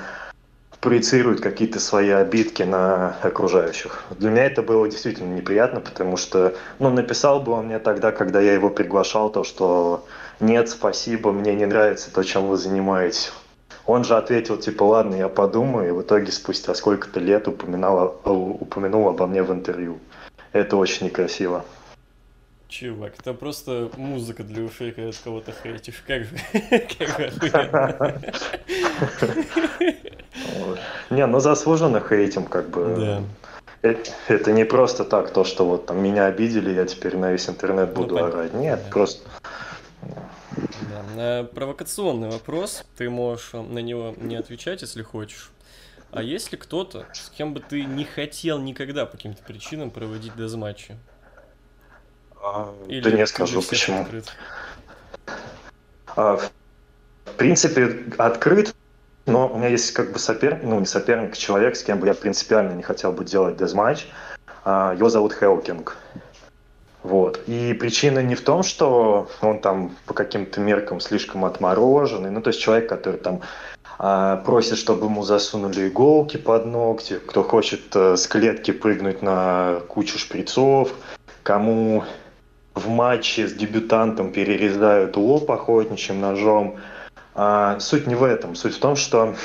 проецирует какие-то свои обидки на окружающих. Для меня это было действительно неприятно, потому что, ну, написал бы он мне тогда, когда я его приглашал, то, что нет, спасибо, мне не нравится то, чем вы занимаетесь. Он же ответил, типа, ладно, я подумаю, и в итоге спустя сколько-то лет упоминал, упомянул обо мне в интервью. Это очень некрасиво.
Чувак, это просто музыка для ушей, когда ты кого-то хейтишь. Как же,
Не, ну заслуженно хейтим, как бы. Да. это, не просто так, то, что вот там меня обидели, я теперь на весь интернет ну, буду орать. Нет, просто...
Да. Провокационный вопрос, ты можешь на него не отвечать, если хочешь. А есть ли кто-то, с кем бы ты не хотел никогда по каким-то причинам проводить дезматчи?
А, Или да не скажу, почему. А, в принципе, открыт, но у меня есть как бы соперник, ну не соперник, человек, с кем бы я принципиально не хотел бы делать дезматч. А, его зовут Хелкинг. Вот. И причина не в том, что он там по каким-то меркам слишком отмороженный. Ну, то есть человек, который там а, просит, чтобы ему засунули иголки под ногти, кто хочет а, с клетки прыгнуть на кучу шприцов, кому в матче с дебютантом перерезают лоб охотничьим ножом. А, суть не в этом. Суть в том, что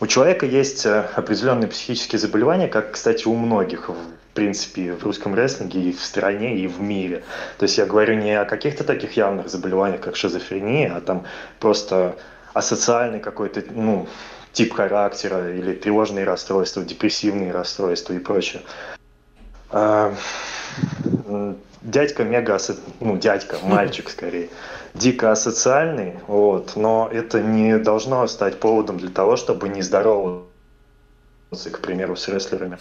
у человека есть э, определенные психические заболевания, как, кстати, у многих, в принципе, в русском рестлинге и в стране, и в мире. То есть я говорю не о каких-то таких явных заболеваниях, как шизофрения, а там просто асоциальный какой-то, ну, тип характера или тревожные расстройства, депрессивные расстройства и прочее. А, дядька мега, ну, дядька, мальчик скорее, дико асоциальный, вот, но это не должно стать поводом для того, чтобы не здороваться, к примеру, с рестлерами.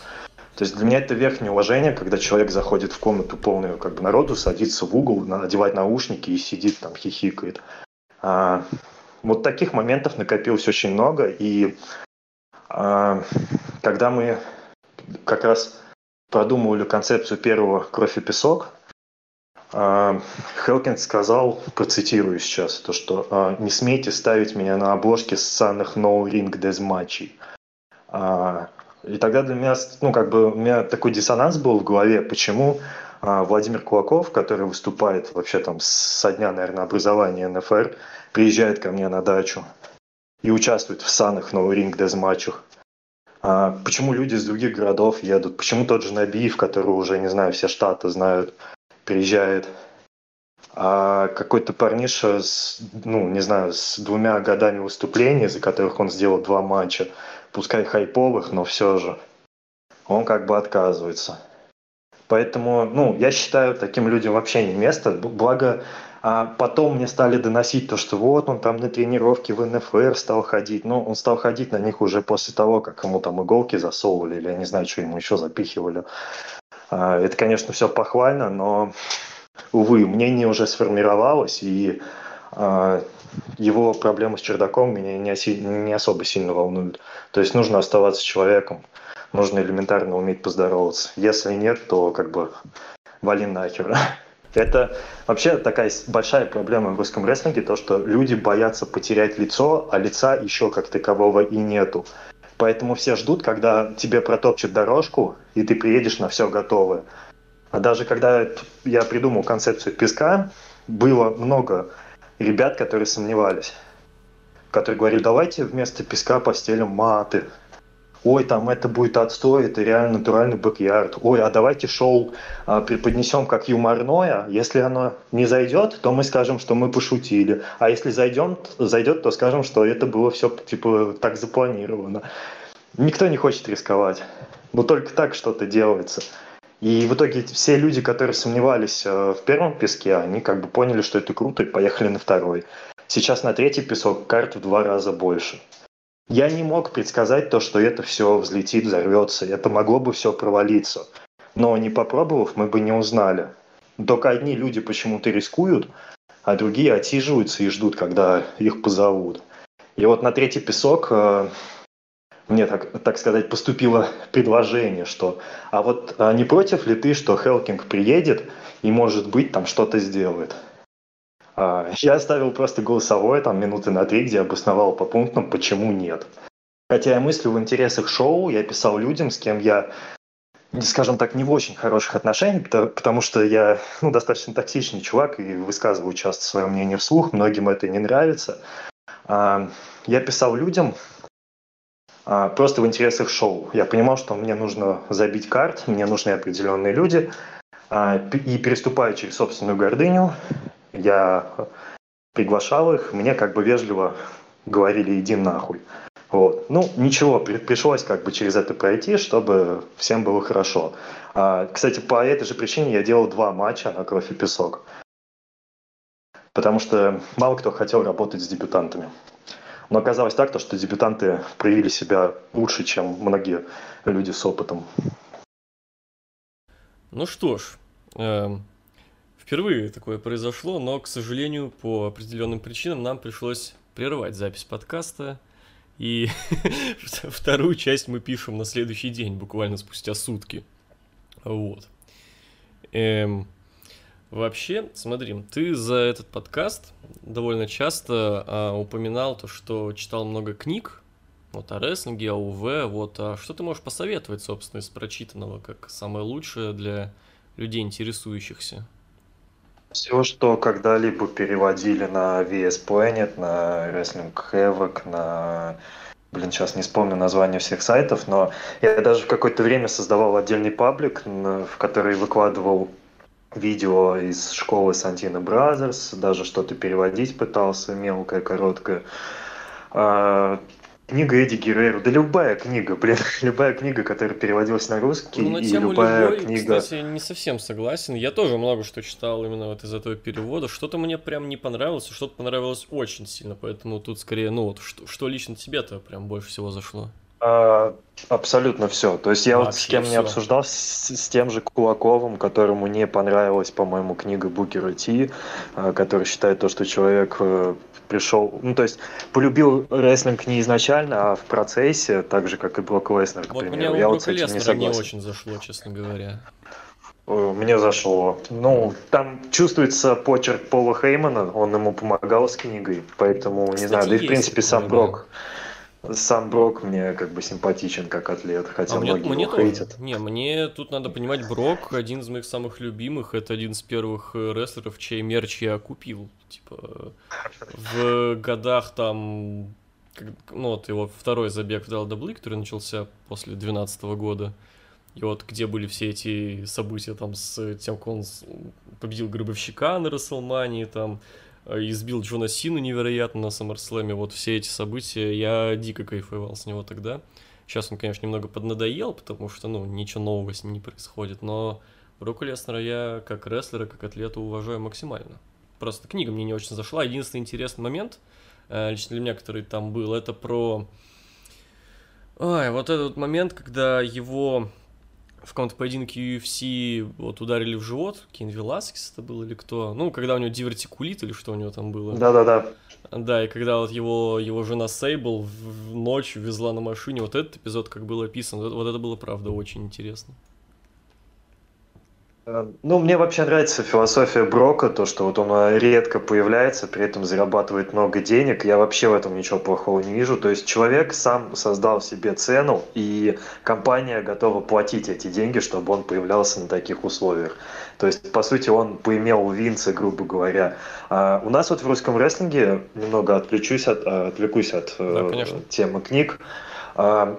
То есть для меня это верхнее уважение, когда человек заходит в комнату полную как бы народу, садится в угол, надевает наушники и сидит там, хихикает. А, вот таких моментов накопилось очень много, и а, когда мы как раз продумывали концепцию первого «Кровь и песок», а, Хелкинс сказал, процитирую сейчас, то, что а, «Не смейте ставить меня на обложке ссаных no-ring дезматчей». И тогда для меня, ну, как бы, у меня такой диссонанс был в голове, почему Владимир Кулаков, который выступает вообще там со дня, наверное, образования НФР, приезжает ко мне на дачу и участвует в санных no-ring дезматчах. А почему люди из других городов едут? Почему тот же Набиев, который уже, не знаю, все штаты знают, приезжает. А какой-то парниша с, ну, не знаю, с двумя годами выступлений, за которых он сделал два матча, пускай хайповых, но все же, он как бы отказывается. Поэтому, ну, я считаю, таким людям вообще не место. Благо, а потом мне стали доносить то, что вот он там на тренировке в НФР стал ходить. Ну, он стал ходить на них уже после того, как ему там иголки засовывали, или я не знаю, что ему еще запихивали. А, это, конечно, все похвально, но, увы, мнение уже сформировалось, и а, его проблемы с чердаком меня не, не особо сильно волнуют. То есть нужно оставаться человеком, нужно элементарно уметь поздороваться. Если нет, то как бы вали нахер. Это вообще такая большая проблема в русском рестлинге, то, что люди боятся потерять лицо, а лица еще как такового и нету. Поэтому все ждут, когда тебе протопчут дорожку, и ты приедешь на все готовое. А даже когда я придумал концепцию песка, было много ребят, которые сомневались. Которые говорили, давайте вместо песка постелим маты. Ой, там это будет отстой, это реально натуральный бэк Ой, а давайте шоу а, преподнесем как юморное. Если оно не зайдет, то мы скажем, что мы пошутили. А если зайдем, зайдет, то скажем, что это было все типа так запланировано. Никто не хочет рисковать. Но только так что-то делается. И в итоге все люди, которые сомневались э, в первом песке, они как бы поняли, что это круто, и поехали на второй. Сейчас на третий песок карт в два раза больше. Я не мог предсказать то, что это все взлетит, взорвется. Это могло бы все провалиться. Но не попробовав, мы бы не узнали. Только одни люди почему-то рискуют, а другие отсиживаются и ждут, когда их позовут. И вот на третий песок э, мне, так, так сказать, поступило предложение, что а вот а не против ли ты, что Хелкинг приедет и, может быть, там что-то сделает? А, я оставил просто голосовое, там, минуты на три, где обосновал по пунктам, почему нет. Хотя я мыслю в интересах шоу, я писал людям, с кем я, скажем так, не в очень хороших отношениях, потому что я ну, достаточно токсичный чувак и высказываю часто свое мнение вслух, многим это не нравится. А, я писал людям, а, просто в интересах шоу. Я понимал, что мне нужно забить карт, мне нужны определенные люди, и переступая через собственную гордыню, я приглашал их, мне как бы вежливо говорили «иди нахуй». Вот. Ну, ничего, пришлось как бы через это пройти, чтобы всем было хорошо. А, кстати, по этой же причине я делал два матча на кровь и песок. Потому что мало кто хотел работать с дебютантами. Но оказалось так, то, что дебютанты проявили себя лучше, чем многие люди с опытом.
Ну что ж, э, впервые такое произошло, но, к сожалению, по определенным причинам нам пришлось прервать запись подкаста. И вторую часть мы пишем на следующий день, буквально спустя сутки. Вот. Эм, вообще, смотри, ты за этот подкаст довольно часто а, упоминал то, что читал много книг, вот о рестлинге, о УВ, вот, а что ты можешь посоветовать, собственно, из прочитанного, как самое лучшее для людей, интересующихся?
Все, что когда-либо переводили на VS Planet, на Wrestling Havoc, на блин, сейчас не вспомню название всех сайтов, но я даже в какое-то время создавал отдельный паблик, в который выкладывал видео из школы Santino Brothers, даже что-то переводить пытался, мелкое, короткое. Книга Эдди Геррера, да любая книга, блин, любая книга, которая переводилась на русский, ну, на и любая любой, книга...
Кстати, не совсем согласен. Я тоже много что читал именно вот из этого перевода. Что-то мне прям не понравилось, что-то понравилось очень сильно, поэтому тут скорее, ну вот, что, что лично тебе-то прям больше всего зашло?
А, абсолютно все. То есть я Вообще вот с кем все. не обсуждал, с, с тем же Кулаковым, которому не понравилась, по-моему, книга Букера Ти, а, который считает то, что человек э, пришел, ну то есть полюбил рестлинг не изначально, а в процессе, так же как и Брок Леснер,
к вот примеру. Мне я вот с этим не согласен. не очень зашло, честно говоря.
Мне зашло. Ну, там чувствуется почерк Пола Хеймана, он ему помогал с книгой, поэтому, Кстати, не знаю, да и в принципе сам Брок. Да сам Брок мне как бы симпатичен как атлет, хотя а многие мне, его хейтят.
Не, мне тут надо понимать, Брок один из моих самых любимых, это один из первых э, рестлеров, чей мерч я купил. Типа в годах там, ну вот его второй забег в WWE, который начался после 2012 года. И вот где были все эти события там с тем, как он победил Гробовщика на Расселмании, там избил Джона Сину невероятно на Саммерслэме. Вот все эти события, я дико кайфовал с него тогда. Сейчас он, конечно, немного поднадоел, потому что, ну, ничего нового с ним не происходит, но Броку Леснера я как рестлера, как атлета уважаю максимально. Просто книга мне не очень зашла. Единственный интересный момент, э, лично для меня, который там был, это про... Ой, вот этот момент, когда его в каком-то поединке UFC вот ударили в живот, Кен Веласкес это был или кто, ну, когда у него дивертикулит или что у него там было.
Да-да-да.
Да, и когда вот его, его жена Сейбл в ночь везла на машине, вот этот эпизод, как был описан, вот это было, правда, очень интересно.
Э, ну, мне вообще нравится философия Брока, то, что вот он э, редко появляется, при этом зарабатывает много денег. Я вообще в этом ничего плохого не вижу. То есть человек сам создал себе цену, и компания готова платить эти деньги, чтобы он появлялся на таких условиях. То есть, по сути, он поимел Винца, грубо говоря. А у нас вот в русском рестлинге, немного отвлечусь от, э, отвлекусь от да, темы книг, а,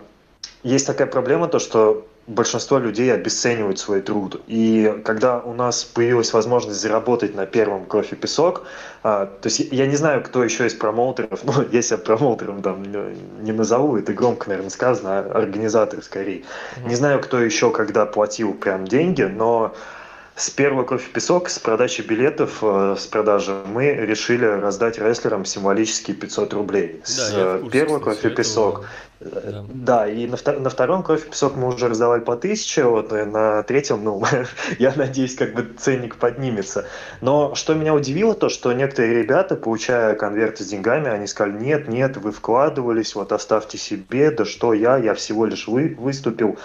есть такая проблема, то что большинство людей обесценивают свой труд. И когда у нас появилась возможность заработать на первом кровь и песок, а, то есть я не знаю, кто еще из промоутеров, ну, если я промоутером там не назову, это громко, наверное, сказано, а организатор скорее. Не знаю, кто еще когда платил прям деньги, но с первого «Кровь и песок», с продачи билетов, э, с продажи, мы решили раздать рестлерам символические 500 рублей. Да, с э, первого «Кровь и песок». Да. да, и на, втор- на втором «Кровь и песок» мы уже раздавали по 1000, вот, и на третьем, ну, я надеюсь, как бы ценник поднимется. Но что меня удивило, то, что некоторые ребята, получая конверты с деньгами, они сказали, нет, нет, вы вкладывались, вот оставьте себе, да что я, я всего лишь вы, выступил.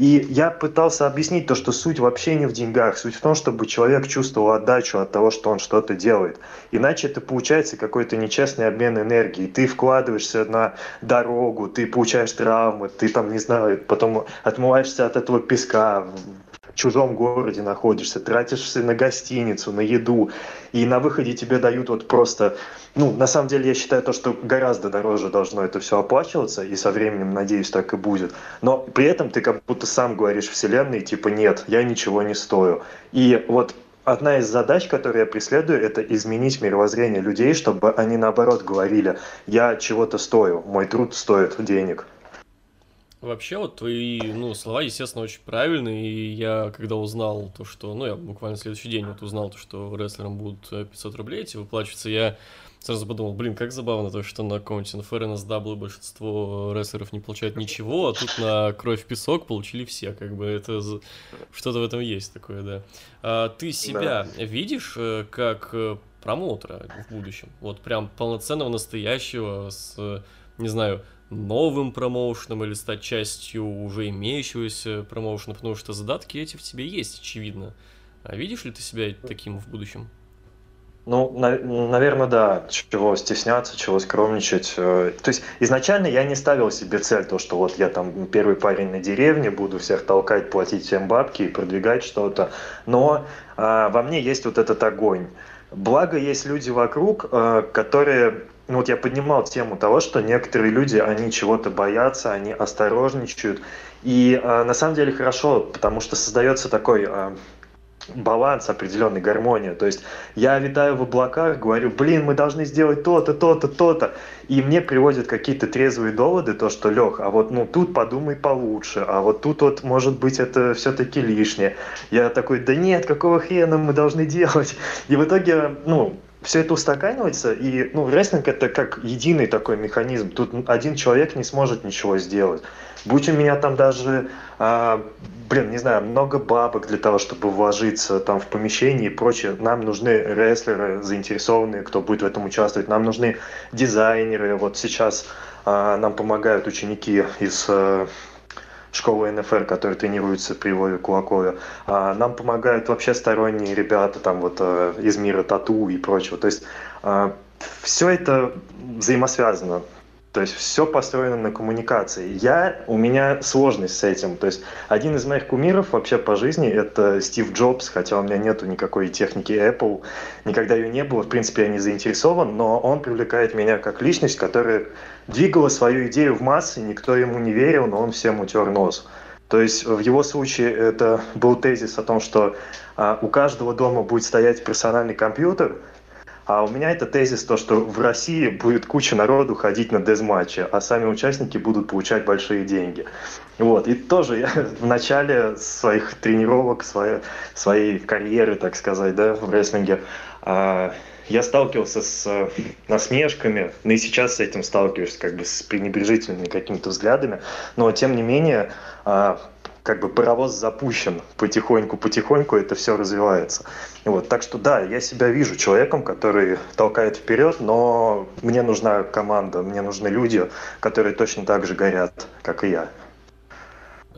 И я пытался объяснить то, что суть вообще не в деньгах. Суть в том, чтобы человек чувствовал отдачу от того, что он что-то делает. Иначе это получается какой-то нечестный обмен энергией. Ты вкладываешься на дорогу, ты получаешь травмы, ты там, не знаю, потом отмываешься от этого песка, чужом городе находишься, тратишься на гостиницу, на еду, и на выходе тебе дают вот просто, ну, на самом деле я считаю то, что гораздо дороже должно это все оплачиваться, и со временем, надеюсь, так и будет. Но при этом ты как будто сам говоришь вселенной, типа, нет, я ничего не стою. И вот одна из задач, которые я преследую, это изменить мировоззрение людей, чтобы они наоборот говорили, я чего-то стою, мой труд стоит денег.
Вообще, вот твои ну, слова, естественно, очень правильные. И я, когда узнал то, что... Ну, я буквально следующий день вот узнал то, что рестлерам будут 500 рублей эти выплачиваться, я сразу подумал, блин, как забавно то, что на каком-нибудь NFR, большинство рестлеров не получают ничего, а тут на кровь песок получили все, как бы это что-то в этом есть такое, да. А ты себя да. видишь э, как э, промоутера в будущем? Вот прям полноценного, настоящего, с, не знаю, новым промоушеном или стать частью уже имеющегося промоушена, потому что задатки эти в тебе есть, очевидно. А видишь ли ты себя таким в будущем?
Ну, на, наверное, да. Чего стесняться, чего скромничать. Э, то есть изначально я не ставил себе цель, то, что вот я там первый парень на деревне, буду всех толкать, платить всем бабки и продвигать что-то. Но а, во мне есть вот этот огонь. Благо есть люди вокруг, а, которые ну вот я поднимал тему того, что некоторые люди, они чего-то боятся, они осторожничают. И э, на самом деле хорошо, потому что создается такой э, баланс, определенной гармония. То есть я витаю в облаках, говорю, блин, мы должны сделать то-то, то-то, то-то. И мне приводят какие-то трезвые доводы, то, что, Лех, а вот ну тут подумай получше, а вот тут вот, может быть, это все-таки лишнее. Я такой, да нет, какого хрена мы должны делать? И в итоге, ну, все это устаканивается, и ну, рестлинг это как единый такой механизм. Тут один человек не сможет ничего сделать. Будь у меня там даже, а, блин, не знаю, много бабок для того, чтобы вложиться там в помещение и прочее, нам нужны рестлеры заинтересованные, кто будет в этом участвовать. Нам нужны дизайнеры. Вот сейчас а, нам помогают ученики из а, школы НФР, которые тренируются при Вове Кулакове. А нам помогают вообще сторонние ребята там вот э, из мира тату и прочего. То есть а, все это взаимосвязано. То есть все построено на коммуникации. Я, у меня сложность с этим. То есть один из моих кумиров вообще по жизни это Стив Джобс, хотя у меня нету никакой техники Apple, никогда ее не было, в принципе, я не заинтересован, но он привлекает меня как личность, которая двигала свою идею в массы, никто ему не верил, но он всем утер нос. То есть в его случае это был тезис о том, что а, у каждого дома будет стоять персональный компьютер – а у меня это тезис, то, что в России будет куча народу ходить на дезматчи, а сами участники будут получать большие деньги. Вот. И тоже я в начале своих тренировок, своей, своей карьеры, так сказать, да, в рестлинге, а, я сталкивался с насмешками, ну и сейчас с этим сталкиваюсь, как бы с пренебрежительными какими-то взглядами, но тем не менее а, как бы паровоз запущен потихоньку-потихоньку, это все развивается. Вот, так что да, я себя вижу человеком, который толкает вперед, но мне нужна команда, мне нужны люди, которые точно так же горят, как и я.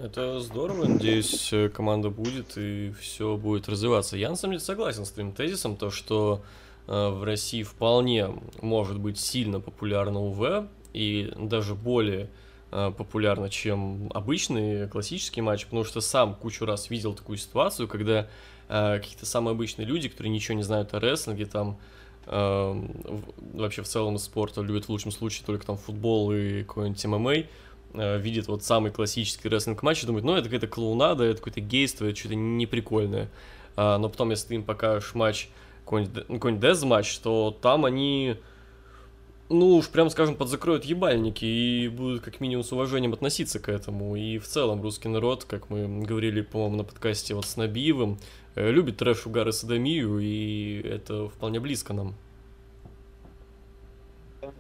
Это здорово, надеюсь, команда будет и все будет развиваться. Я на самом деле согласен с твоим тезисом, то что э, в России вполне может быть сильно популярно УВ и даже более Э, популярно, чем обычные классические матчи, потому что сам кучу раз видел такую ситуацию, когда э, какие-то самые обычные люди, которые ничего не знают о рестлинге, там э, вообще в целом спорта любят в лучшем случае только там футбол и какой-нибудь ММА, э, видит вот самый классический рестлинг матч и думает, ну это какая-то клоунада, это какое-то гейство, это что-то неприкольное. А, но потом, если ты им покажешь матч, какой-нибудь, какой-нибудь дез-матч, то там они ну уж прям скажем, подзакроют ебальники и будут как минимум с уважением относиться к этому. И в целом русский народ, как мы говорили, по-моему, на подкасте вот с Набиевым, э, любит трэш, угар и садомию, и это вполне близко нам.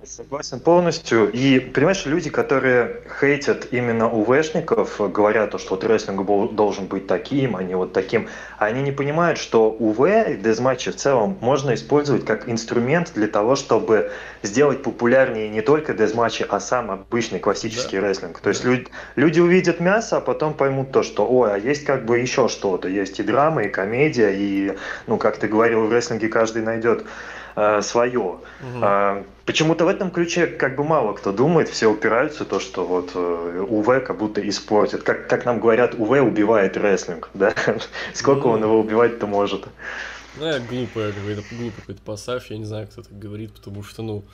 Согласен полностью. И, понимаешь, люди, которые хейтят именно УВшников, говорят, что вот рестлинг должен быть таким, а не вот таким, они не понимают, что УВ и дезматчи в целом можно использовать как инструмент для того, чтобы сделать популярнее не только дезматчи, а сам обычный классический да. рестлинг. То есть люди, люди увидят мясо, а потом поймут то, что, ой, а есть как бы еще что-то. Есть и драма, и комедия, и, ну, как ты говорил, в рестлинге каждый найдет э, свое. Угу. Э, почему-то в этом ключе как бы мало кто думает, все упираются в то, что вот э, УВ как будто испортит. Как, как нам говорят, УВ убивает рестлинг, да? Сколько он его убивать-то может?
Ну, я глупый, какой-то глупый какой-то пассаж, я не знаю, кто так говорит, потому что, ну,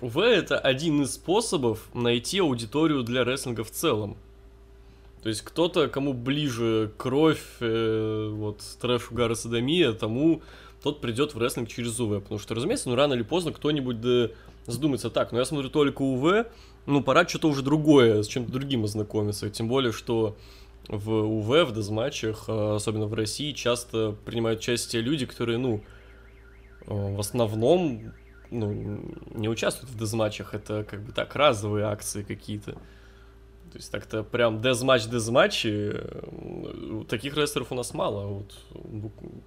УВ это один из способов найти аудиторию для рестлинга в целом. То есть кто-то, кому ближе кровь, э, вот, трэш, угар и садомия, тому тот придет в рестлинг через УВ. Потому что, разумеется, ну рано или поздно кто-нибудь да задумается так, ну я смотрю только УВ, ну пора что-то уже другое, с чем-то другим ознакомиться. Тем более, что в УВ, в дезматчах, а, особенно в России, часто принимают участие люди, которые, ну, а, в основном ну, не участвуют в дезматчах, это как бы так, разовые акции какие-то. То есть так-то прям дезматч дезматчи, э, таких рестлеров у нас мало. Вот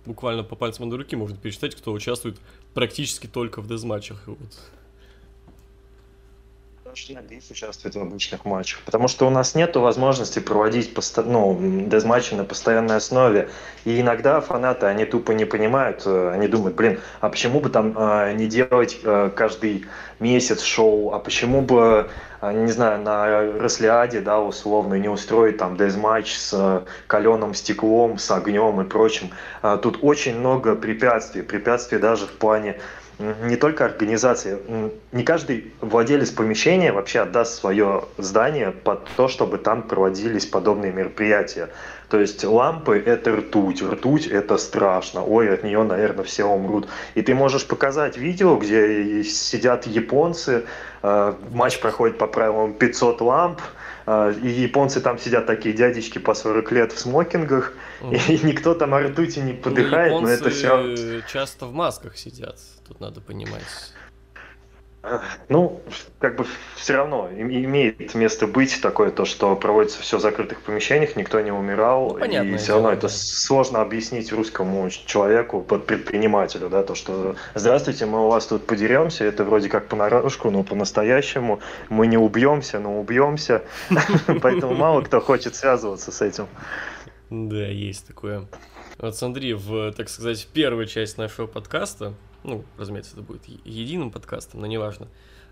буквально по пальцам одной руки можно перечитать, кто участвует практически только в дезматчах. Вот
Надеюсь, участвует в обычных матчах, потому что у нас нет возможности проводить посто... ну, дезматчи на постоянной основе. И иногда фанаты, они тупо не понимают, э, они думают, блин, а почему бы там э, не делать э, каждый месяц шоу, а почему бы, э, не знаю, на Рослиаде, да, условно, не устроить там дезматч с э, каленым стеклом, с огнем и прочим. Э, тут очень много препятствий, препятствий даже в плане не только организации. Не каждый владелец помещения вообще отдаст свое здание под то, чтобы там проводились подобные мероприятия. То есть лампы – это ртуть, ртуть – это страшно, ой, от нее, наверное, все умрут. И ты можешь показать видео, где сидят японцы, э, матч проходит по правилам 500 ламп, э, и японцы там сидят такие дядечки по 40 лет в смокингах, mm. и никто там о ртути не подыхает,
ну,
но это все...
часто в масках сидят тут надо понимать.
Ну, как бы все равно имеет место быть такое, то, что проводится все в закрытых помещениях, никто не умирал, ну, и все равно это сложно объяснить русскому человеку, предпринимателю, да, то, что здравствуйте, мы у вас тут подеремся, это вроде как понарошку, но по-настоящему мы не убьемся, но убьемся, поэтому мало кто хочет связываться с этим.
Да, есть такое. Вот смотри, в, так сказать, первой части нашего подкаста ну, разумеется, это будет единым подкастом, но неважно.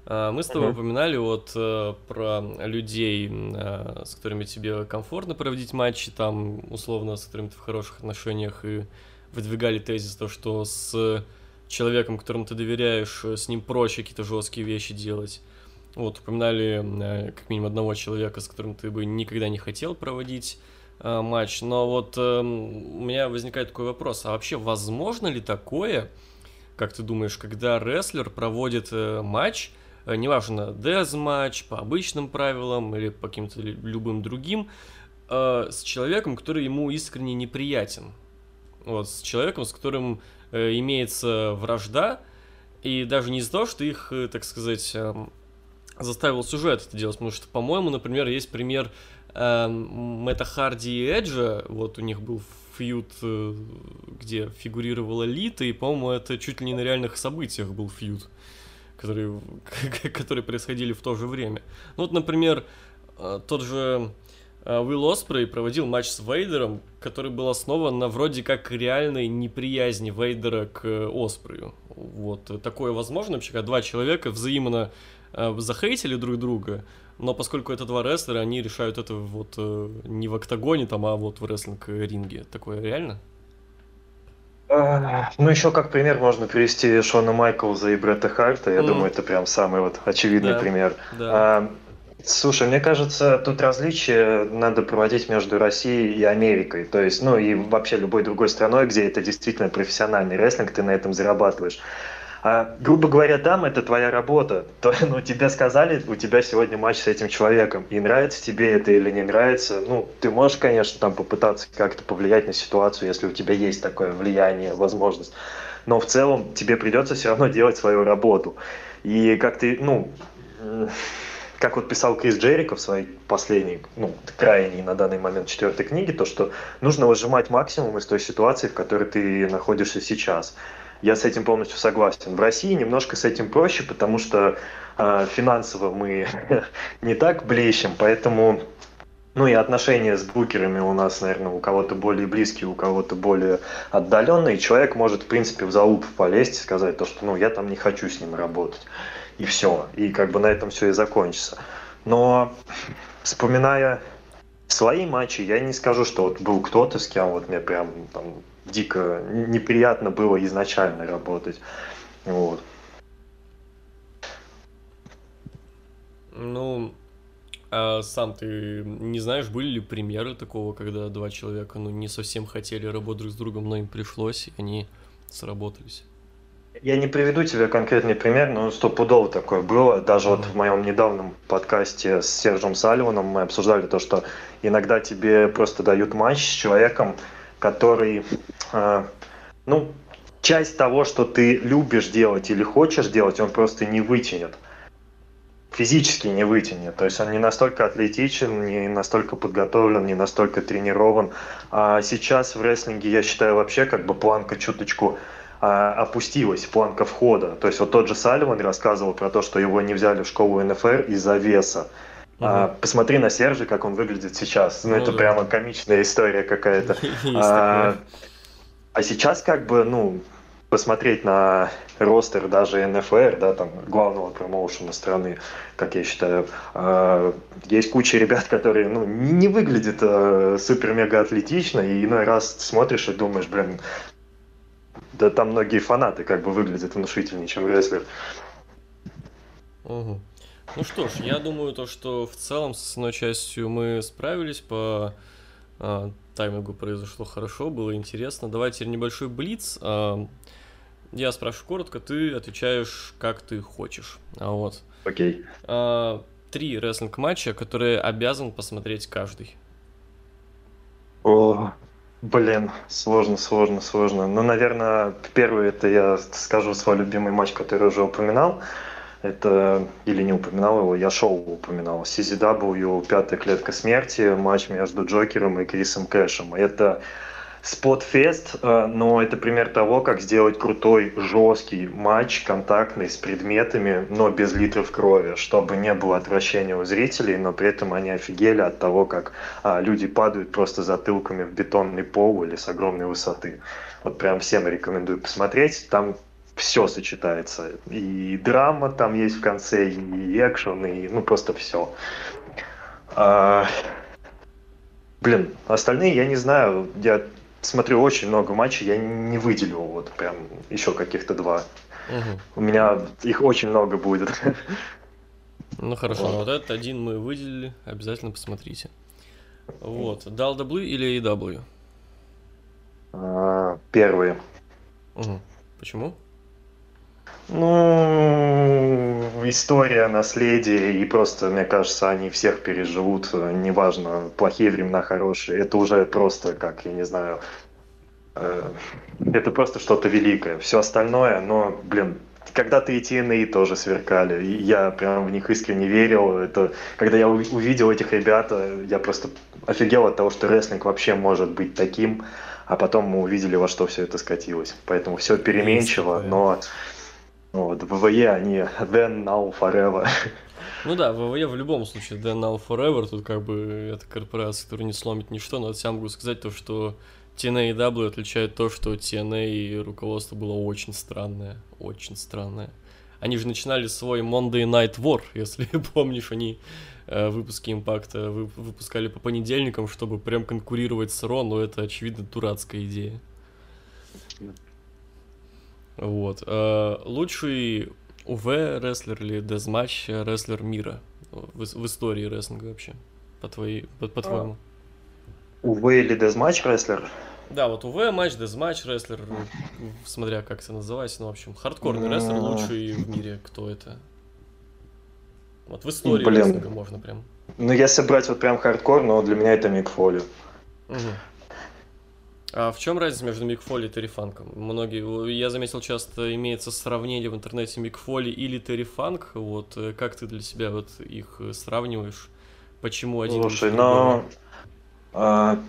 А, мы с тобой uh-huh. упоминали вот э, про людей, э, с которыми тебе комфортно проводить матчи, там, условно, с которыми ты в хороших отношениях, и выдвигали тезис, то, что с человеком, которому ты доверяешь, с ним проще какие-то жесткие вещи делать. Вот, упоминали э, как минимум одного человека, с которым ты бы никогда не хотел проводить матч. Но вот эм, у меня возникает такой вопрос, а вообще возможно ли такое, как ты думаешь, когда рестлер проводит э, матч, э, неважно, дез-матч по обычным правилам или по каким-то любым другим, э, с человеком, который ему искренне неприятен. Вот, с человеком, с которым имеется вражда, и даже не из-за того, что их, так сказать, э, заставил сюжет это делать, потому что, по-моему, например, есть пример э, Мэтта Харди и Эджа, вот у них был фьюд, э, где фигурировала Лита, и, по-моему, это чуть ли не на реальных событиях был фьюд, которые, которые происходили в то же время. Ну вот, например, э, тот же э, Уилл Оспрей проводил матч с Вейдером, который был основан на вроде как реальной неприязни Вейдера к Оспрею. Вот такое возможно вообще, когда два человека взаимно захейтили друг друга, но поскольку это два рестлера, они решают это вот э, не в октагоне там, а вот в рестлинг-ринге. Такое реально?
А, ну, еще как пример можно привести Шона Майклза и Бретта Харта. Я mm. думаю, это прям самый вот очевидный да, пример. Да. А, слушай, мне кажется, тут различие надо проводить между Россией и Америкой. То есть, ну и вообще любой другой страной, где это действительно профессиональный рестлинг, ты на этом зарабатываешь. А, грубо говоря, там это твоя работа. То, ну, тебе сказали, у тебя сегодня матч с этим человеком. И нравится тебе это или не нравится. Ну, ты можешь, конечно, там попытаться как-то повлиять на ситуацию, если у тебя есть такое влияние, возможность. Но в целом тебе придется все равно делать свою работу. И как ты, ну, как вот писал Крис Джерико в своей последней, ну, крайней на данный момент четвертой книге, то, что нужно выжимать максимум из той ситуации, в которой ты находишься сейчас. Я с этим полностью согласен. В России немножко с этим проще, потому что э, финансово мы не так блещем, поэтому ну и отношения с букерами у нас, наверное, у кого-то более близкие, у кого-то более отдаленные. Человек может, в принципе, в залуп полезть и сказать то, что ну я там не хочу с ним работать. И все. И как бы на этом все и закончится. Но вспоминая свои матчи, я не скажу, что вот был кто-то, с кем вот мне прям там дико неприятно было изначально работать. Вот.
Ну, А сам ты не знаешь, были ли примеры такого, когда два человека ну, не совсем хотели работать друг с другом, но им пришлось, и они сработались?
Я не приведу тебе конкретный пример, но стопудово такое было. Даже mm-hmm. вот в моем недавнем подкасте с Сержем Салливаном мы обсуждали то, что иногда тебе просто дают матч с человеком, который, э, ну, часть того, что ты любишь делать или хочешь делать, он просто не вытянет. Физически не вытянет. То есть он не настолько атлетичен, не настолько подготовлен, не настолько тренирован. А сейчас в рестлинге, я считаю, вообще как бы планка чуточку а, опустилась, планка входа. То есть вот тот же Салливан рассказывал про то, что его не взяли в школу НФР из-за веса. А, посмотри на Сержа, как он выглядит сейчас. Ну, ну это да. прямо комичная история какая-то. А, а сейчас как бы, ну, посмотреть на ростер даже НФР, да, там, главного промоушена страны, как я считаю, э, есть куча ребят, которые, ну, не выглядят э, супер-мега атлетично, и иной раз смотришь и думаешь, блин, да там многие фанаты как бы выглядят внушительнее, чем рестлер.
Угу. Ну что ж, я думаю, то, что в целом с основной частью мы справились по э, таймингу произошло хорошо, было интересно. Давайте небольшой блиц. Э, я спрашиваю коротко, ты отвечаешь, как ты хочешь. А вот.
Окей.
А, три рестлинг матча, которые обязан посмотреть каждый.
О, блин, сложно, сложно, сложно. Ну, наверное, первый это я скажу свой любимый матч, который уже упоминал. Это, или не упоминал его, я шоу упоминал. CZW, пятая клетка смерти, матч между Джокером и Крисом Кэшем. Это Спотфест, э, но это пример того, как сделать крутой, жесткий матч, контактный, с предметами, но без литров крови, чтобы не было отвращения у зрителей, но при этом они офигели от того, как а, люди падают просто затылками в бетонный пол или с огромной высоты. Вот прям всем рекомендую посмотреть. Там все сочетается. И драма там есть в конце, и экшен, и ну просто все. А, блин, остальные я не знаю. Я смотрю очень много матчей, я не выделил вот прям еще каких-то два. Угу. У меня их очень много будет.
Ну хорошо, вот. вот этот один мы выделили, обязательно посмотрите. Вот, DAW или EW?
А, первые.
Угу. Почему?
Ну, история, наследие, и просто, мне кажется, они всех переживут, неважно, плохие времена, хорошие. Это уже просто, как, я не знаю, э, это просто что-то великое. Все остальное, но, блин, когда-то и TNA тоже сверкали, и я прям в них искренне верил. Это, когда я увидел этих ребят, я просто офигел от того, что рестлинг вообще может быть таким, а потом мы увидели, во что все это скатилось. Поэтому все переменчиво, но вот, ВВЕ, они then, now, forever.
Ну да, ВВЕ в любом случае then, now, forever. Тут как бы это корпорация, которая не сломит ничто, но от себя могу сказать то, что TNA и W отличает то, что TNA и руководство было очень странное, очень странное. Они же начинали свой Monday Night War, если помнишь, они э, выпуски Impact а выпускали по понедельникам, чтобы прям конкурировать с Raw, но это, очевидно, дурацкая идея. Вот. Э, лучший УВ рестлер или deathmatch рестлер мира в, в истории рестлинга вообще, по, твоей, по, по твоему?
УВ или deathmatch рестлер?
Да, вот УВ матч, deathmatch рестлер, смотря как это называется, ну, в общем, хардкорный рестлер лучший в мире, кто это? Вот в истории Блин. рестлинга можно прям.
Ну, если брать вот прям хардкор, но для меня это Мик Фоли.
Угу. А в чем разница между Микфоли и Террифанком? Многие, я заметил, часто имеется сравнение в интернете Микфоли или Террифанк. Вот э, как ты для себя вот их э, сравниваешь? Почему один?
Слушай, но а,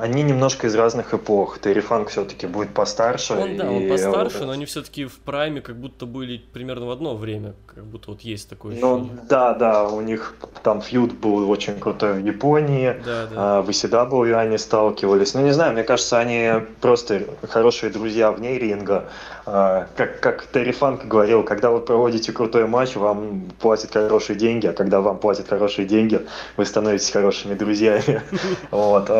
они немножко из разных эпох. Террифанк все-таки будет постарше.
Он, да, он постарше, но они все-таки в прайме как будто были примерно в одно время. Как будто вот есть такое
ну да, да, у них там фьюд был очень крутой в Японии. Да, да. А, в ECW они сталкивались. Ну, не знаю, мне кажется, они просто хорошие друзья вне ринга. А, как, как Терри Фанк говорил, когда вы проводите крутой матч, вам платят хорошие деньги, а когда вам платят хорошие деньги, вы становитесь хорошими друзьями. Вот.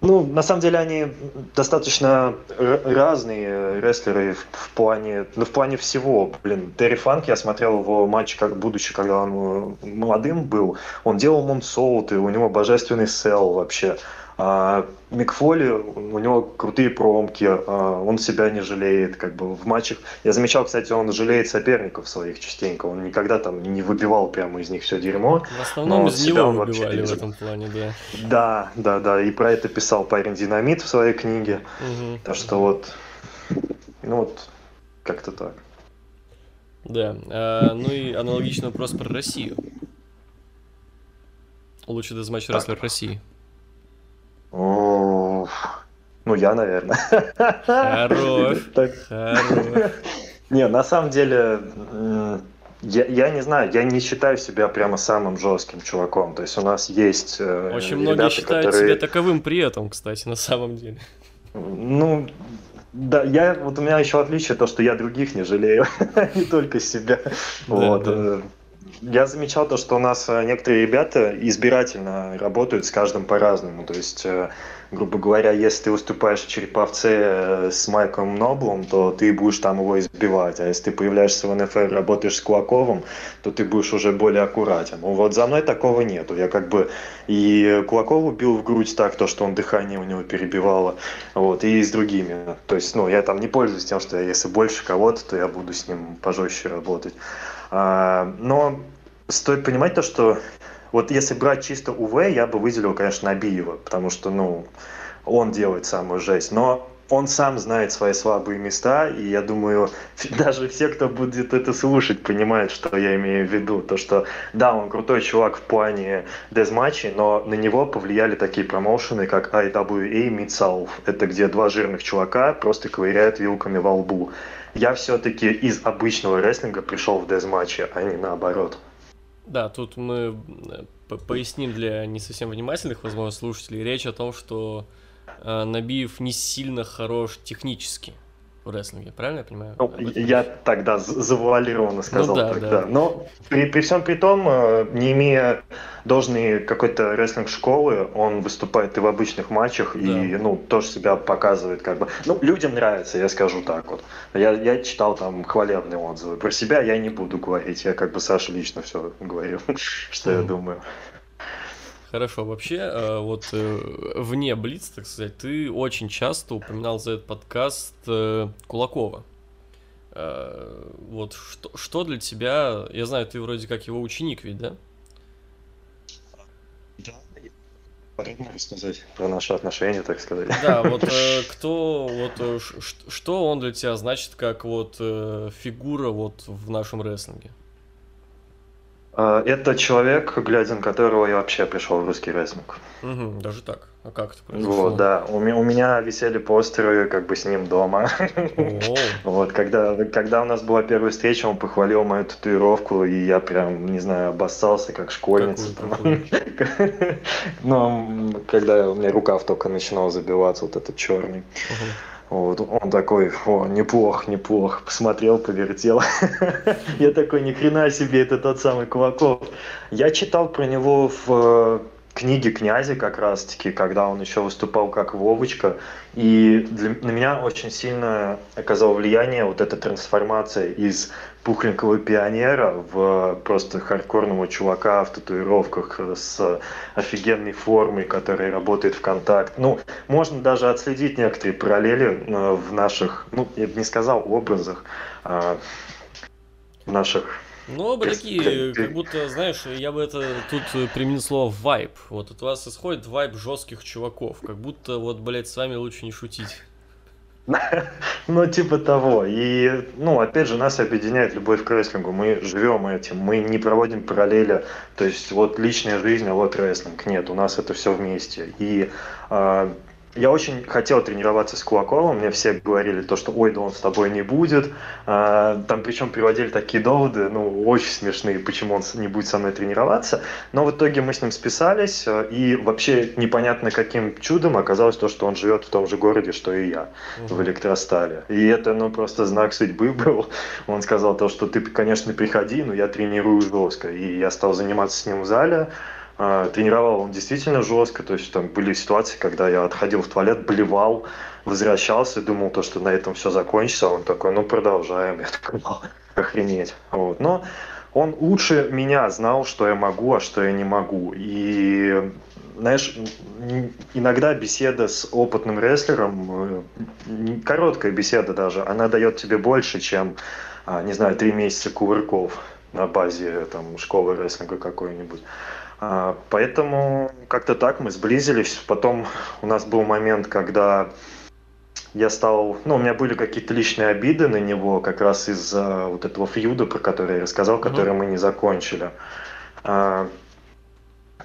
Ну, на самом деле они достаточно разные рестлеры в, в плане, ну, в плане всего. Блин, Терри Фанк, я смотрел его матч, как будучи, когда он э, молодым был, он делал мунсоуты, у него божественный сел вообще. А Микфоли, у него крутые промки, а он себя не жалеет, как бы в матчах. Я замечал, кстати, он жалеет соперников своих частенько, он никогда там не выбивал прямо из них все дерьмо.
В основном из него выбивали в этом плане, да.
Да, да, да, и про это писал парень Динамит в своей книге. Угу. Так что вот, ну вот, как-то так.
Да, а, ну и аналогичный вопрос про Россию. Лучший дезматч рестлер России.
Ну, я, наверное.
Хорош.
Хорош. Не, на самом деле, я, я не знаю, я не считаю себя прямо самым жестким чуваком. То есть у нас есть.
Э, Очень ребята, многие считают которые... себя таковым при этом, кстати, на самом деле.
Ну, да, я вот у меня еще отличие то, что я других не жалею, не только себя. Да, вот. Да. Я замечал то, что у нас э, некоторые ребята избирательно работают с каждым по-разному. То есть, э, грубо говоря, если ты выступаешь в Череповце э, с Майком Ноблом, то ты будешь там его избивать. А если ты появляешься в НФР, работаешь с Кулаковым, то ты будешь уже более аккуратен. Ну, вот за мной такого нету. Я как бы и Кулакову бил в грудь так, то, что он дыхание у него перебивало, вот, и с другими. То есть, ну, я там не пользуюсь тем, что если больше кого-то, то я буду с ним пожестче работать. А, но стоит понимать то, что вот если брать чисто УВ, я бы выделил, конечно, Набиева, потому что, ну, он делает самую жесть. Но он сам знает свои слабые места, и я думаю, даже все, кто будет это слушать, понимают, что я имею в виду. То, что, да, он крутой чувак в плане дезматчей, но на него повлияли такие промоушены, как IWA Mid-South. Это где два жирных чувака просто ковыряют вилками во лбу. Я все-таки из обычного рестлинга пришел в дезматчи, а не наоборот.
Да, тут мы э, поясним для не совсем внимательных, возможно, слушателей, речь о том, что э, Набиев не сильно хорош технически в рестлинге, правильно я понимаю?
Ну, я тогда завуалированно сказал ну, да, тогда. Да. Но при, при всем при том, э, не имея должной какой-то рестлинг-школы, он выступает и в обычных матчах, да. и ну, тоже себя показывает как бы. Ну, людям нравится, я скажу так вот. Я, я читал там хвалебные отзывы. Про себя я не буду говорить, я как бы Саша лично все говорю, что я думаю.
Хорошо, вообще, э, вот э, вне Блиц, так сказать, ты очень часто упоминал за этот подкаст э, Кулакова. Вот что, что для тебя, я знаю, ты вроде как его ученик ведь, да?
Да, полезно рассказать про наши отношения, так сказать.
Да, вот кто, вот что он для тебя значит как вот фигура вот в нашем рестлинге?
А, это человек, глядя на которого я вообще пришел в русский рестлинг.
Угу, даже так. А как это произошло?
Вот, да. У, у меня висели постеры как бы с ним дома. Вот, когда, когда у нас была первая встреча, он похвалил мою татуировку, и я прям, не знаю, обоссался как школьница. Ну, когда у меня рукав только начинал забиваться, вот этот черный. Вот, он такой, о, неплохо, неплохо, посмотрел, повертел. Я такой, ни хрена себе, это тот самый Кулаков. Я читал про него в э, книге князя как раз-таки, когда он еще выступал как Вовочка. И для, на меня очень сильно оказало влияние вот эта трансформация из пухленького пионера в просто хардкорного чувака в татуировках с офигенной формой, который работает в контакт. Ну, можно даже отследить некоторые параллели э, в наших, ну, я бы не сказал образах, а в наших
ну, оба такие, как будто, знаешь, я бы это тут применил слово вайб. Вот от вас исходит вайб жестких чуваков. Как будто, вот, блядь, с вами лучше не шутить.
Ну, типа того. И, ну, опять же, нас объединяет любовь к рестлингу. Мы живем этим, мы не проводим параллели. То есть, вот личная жизнь, а вот рестлинг. Нет, у нас это все вместе. И э, я очень хотел тренироваться с Кулаковым, мне все говорили то, что ой, да он с тобой не будет. А, там причем приводили такие доводы, ну, очень смешные, почему он не будет со мной тренироваться. Но в итоге мы с ним списались, э, и вообще непонятно каким чудом оказалось то, что он живет в том же городе, что и я, в Электростале. И это, ну, просто знак судьбы был. Он сказал то, что ты, конечно, приходи, но я тренирую жестко. И я стал заниматься с ним в зале, тренировал он действительно жестко, то есть там были ситуации, когда я отходил в туалет, блевал, возвращался, думал то, что на этом все закончится, а он такой, ну продолжаем, я такой, охренеть. Вот. Но он лучше меня знал, что я могу, а что я не могу. И знаешь, иногда беседа с опытным рестлером, э, короткая беседа даже, она дает тебе больше, чем, а, не знаю, три месяца кувырков на базе там, школы рестлинга какой-нибудь. А, поэтому как-то так мы сблизились. Потом у нас был момент, когда я стал, ну, у меня были какие-то личные обиды на него, как раз из-за вот этого фьюда, про который я рассказал, который mm-hmm. мы не закончили. А,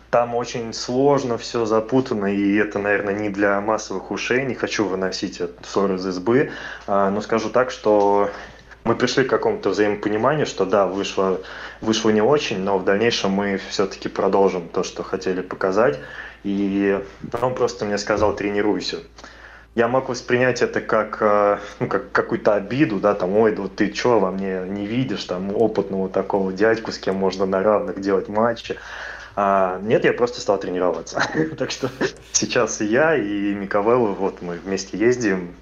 там очень сложно, все запутано, и это, наверное, не для массовых ушей, не хочу выносить ссор из избы, а, но скажу так, что мы пришли к какому-то взаимопониманию, что да, вышло, вышло не очень, но в дальнейшем мы все-таки продолжим то, что хотели показать. И он просто мне сказал, тренируйся. Я мог воспринять это как, э, ну, как какую-то обиду, да, там, ой, да ты что, во мне не видишь, там, опытного такого дядьку, с кем можно на равных делать матчи. А, нет, я просто стал тренироваться. так что сейчас и я, и Микавелла, вот мы вместе ездим,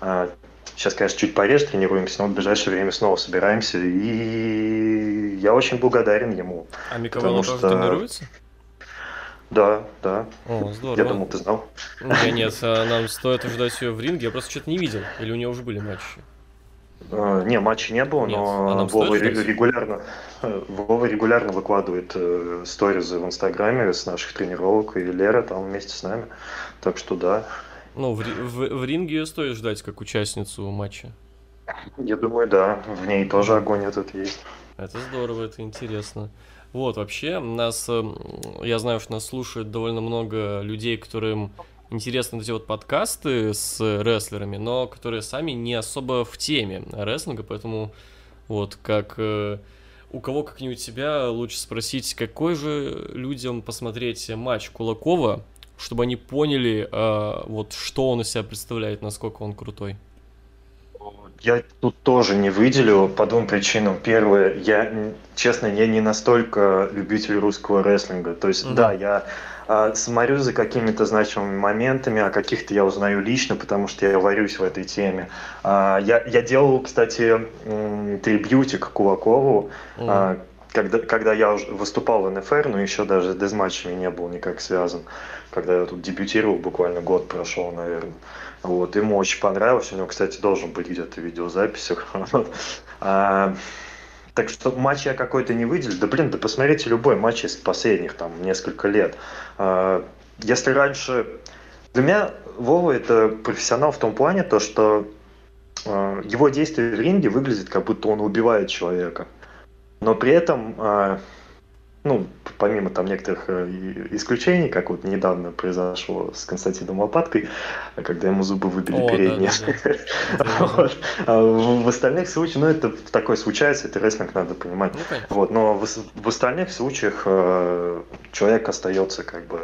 а, Сейчас, конечно, чуть пореже тренируемся, но в ближайшее время снова собираемся. И я очень благодарен ему.
А тоже что... тренируется?
Да, да.
О, здорово.
Я думал, ты знал.
Я нет, а нам стоит ожидать ее в ринге. Я просто что-то не видел. Или у нее уже были матчи?
Uh, не, матчей не было, Нет, но а Вова регулярно, Вова регулярно выкладывает э, сторизы в Инстаграме с наших тренировок, и Лера там вместе с нами. Так что да,
ну, в, в, в ринге стоит ждать как участницу матча.
Я думаю, да. В ней тоже огонь этот есть.
Это здорово, это интересно. Вот, вообще, нас, э, я знаю, что нас слушают довольно много людей, которым интересны эти вот подкасты с рестлерами, но которые сами не особо в теме рестлинга, поэтому вот как э, у кого как-нибудь себя лучше спросить, какой же людям посмотреть матч Кулакова чтобы они поняли, э, вот что он из себя представляет, насколько он крутой?
Я тут тоже не выделю по двум причинам. Первое, я, честно, я не настолько любитель русского рестлинга. То есть, mm-hmm. да, я э, смотрю за какими-то значимыми моментами, а каких-то я узнаю лично, потому что я варюсь в этой теме. Э, я, я делал, кстати, э, трибьютик Кулакову, mm-hmm. э, когда, когда я уже выступал в НФР, но еще даже с дезматчами не был никак связан. Когда я тут дебютировал, буквально год прошел, наверное. Вот, ему очень понравилось. У него, кстати, должен быть где-то в видеозаписях. А, так что матч я какой-то не выделил. Да блин, да посмотрите любой матч из последних там несколько лет. А, если раньше... Для меня Вова это профессионал в том плане, то что а, его действия в ринге выглядят, как будто он убивает человека но при этом, ну, помимо там некоторых э, исключений, как вот недавно произошло с Константином Лопаткой, когда ему зубы выбили О, передние. Да, да, да. А в остальных случаях, ну, это такое случается, это рестлинг надо понимать. Ну, вот, но в, в остальных случаях э, человек остается как бы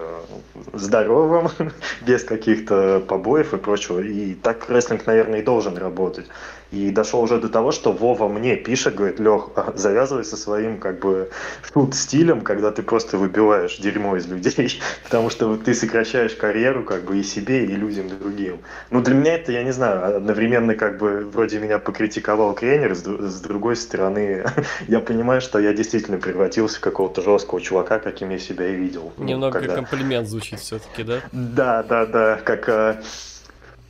здоровым, без каких-то побоев и прочего. И так рестлинг, наверное, и должен работать. И дошел уже до того, что Вова мне пишет, говорит, Лех, завязывай со своим как бы шут-стилем, когда ты просто выбиваешь дерьмо из людей, потому что ты сокращаешь карьеру как бы и себе, и людям другим. Ну, для меня это, я не знаю, одновременно как бы вроде меня покритиковал тренер, с, с другой стороны, я понимаю, что я действительно превратился в какого-то жесткого чувака, каким я себя и видел.
Ну, Немного ну, когда... комплимент звучит все-таки, да?
Да, да, да, как а,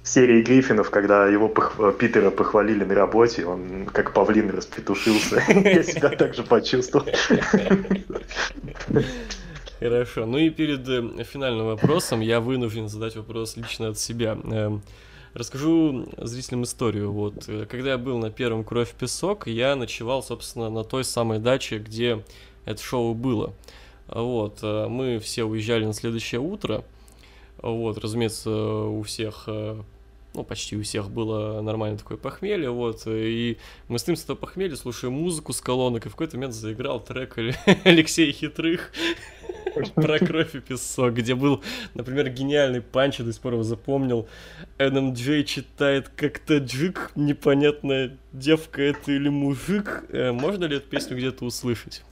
серии Гриффинов, когда его пох... Питера похвалили на работе, он как павлин распетушился. Я себя так же почувствовал.
Хорошо. Ну и перед э, финальным вопросом я вынужден задать вопрос лично от себя. Эм, расскажу зрителям историю. Вот, э, когда я был на первом «Кровь песок», я ночевал, собственно, на той самой даче, где это шоу было. Вот, э, мы все уезжали на следующее утро. Вот, разумеется, у всех ну, почти у всех было нормально такое похмелье, вот, и мы с ним с этого похмелья слушаем музыку с колонок, и в какой-то момент заиграл трек Алексея Хитрых про кровь и песок, где был, например, гениальный панч, я до сих пор его запомнил, NMJ читает как таджик, непонятная девка это или мужик, э, можно ли эту песню где-то услышать?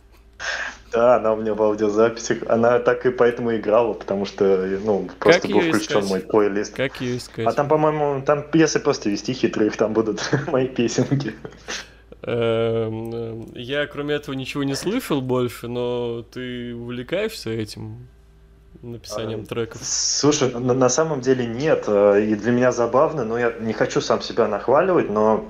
Да, она у меня в аудиозаписи. Она так и поэтому играла, потому что, ну, просто
Как
был включен
искать?
мой плейлист.
Как ее искать?
А там, по-моему, там, если просто вести хитрых, там будут мои песенки.
Эм, эм, Я, кроме этого, ничего не слышал больше, но ты увлекаешься этим написанием
А,
треков?
Слушай, на, на самом деле нет, э, и для меня забавно, но я не хочу сам себя нахваливать, но,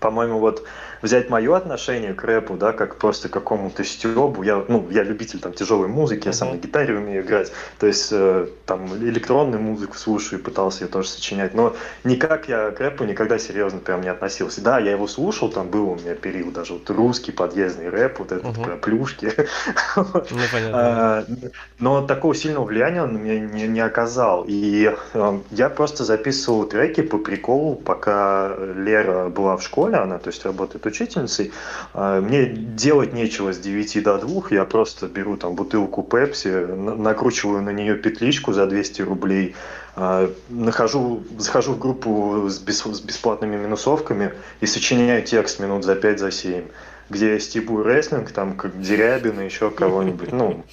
по-моему, вот взять мое отношение к рэпу, да, как просто к какому-то стебу, я, ну, я любитель там тяжелой музыки, я сам на гитаре умею играть, то есть э, там электронную музыку слушаю, пытался ее тоже сочинять, но никак я к рэпу никогда серьезно прям не относился. Да, я его слушал, там был у меня период даже вот русский подъездный рэп, вот этот
Мгм.
про плюшки.
Ну.
А, Но такого сильного влияния он меня не, не оказал. И э, я просто записывал треки по приколу, пока Лера была в школе, она, то есть, работает учительницей. А, Мне делать нечего с 9 до 2, я просто беру там бутылку Пепси, на- накручиваю на нее петличку за 200 рублей, а, нахожу, захожу в группу с, бес- с бесплатными минусовками и сочиняю текст минут за 5 за 7 где я стебу рестлинг, там, как Дерябина, еще кого-нибудь, ну,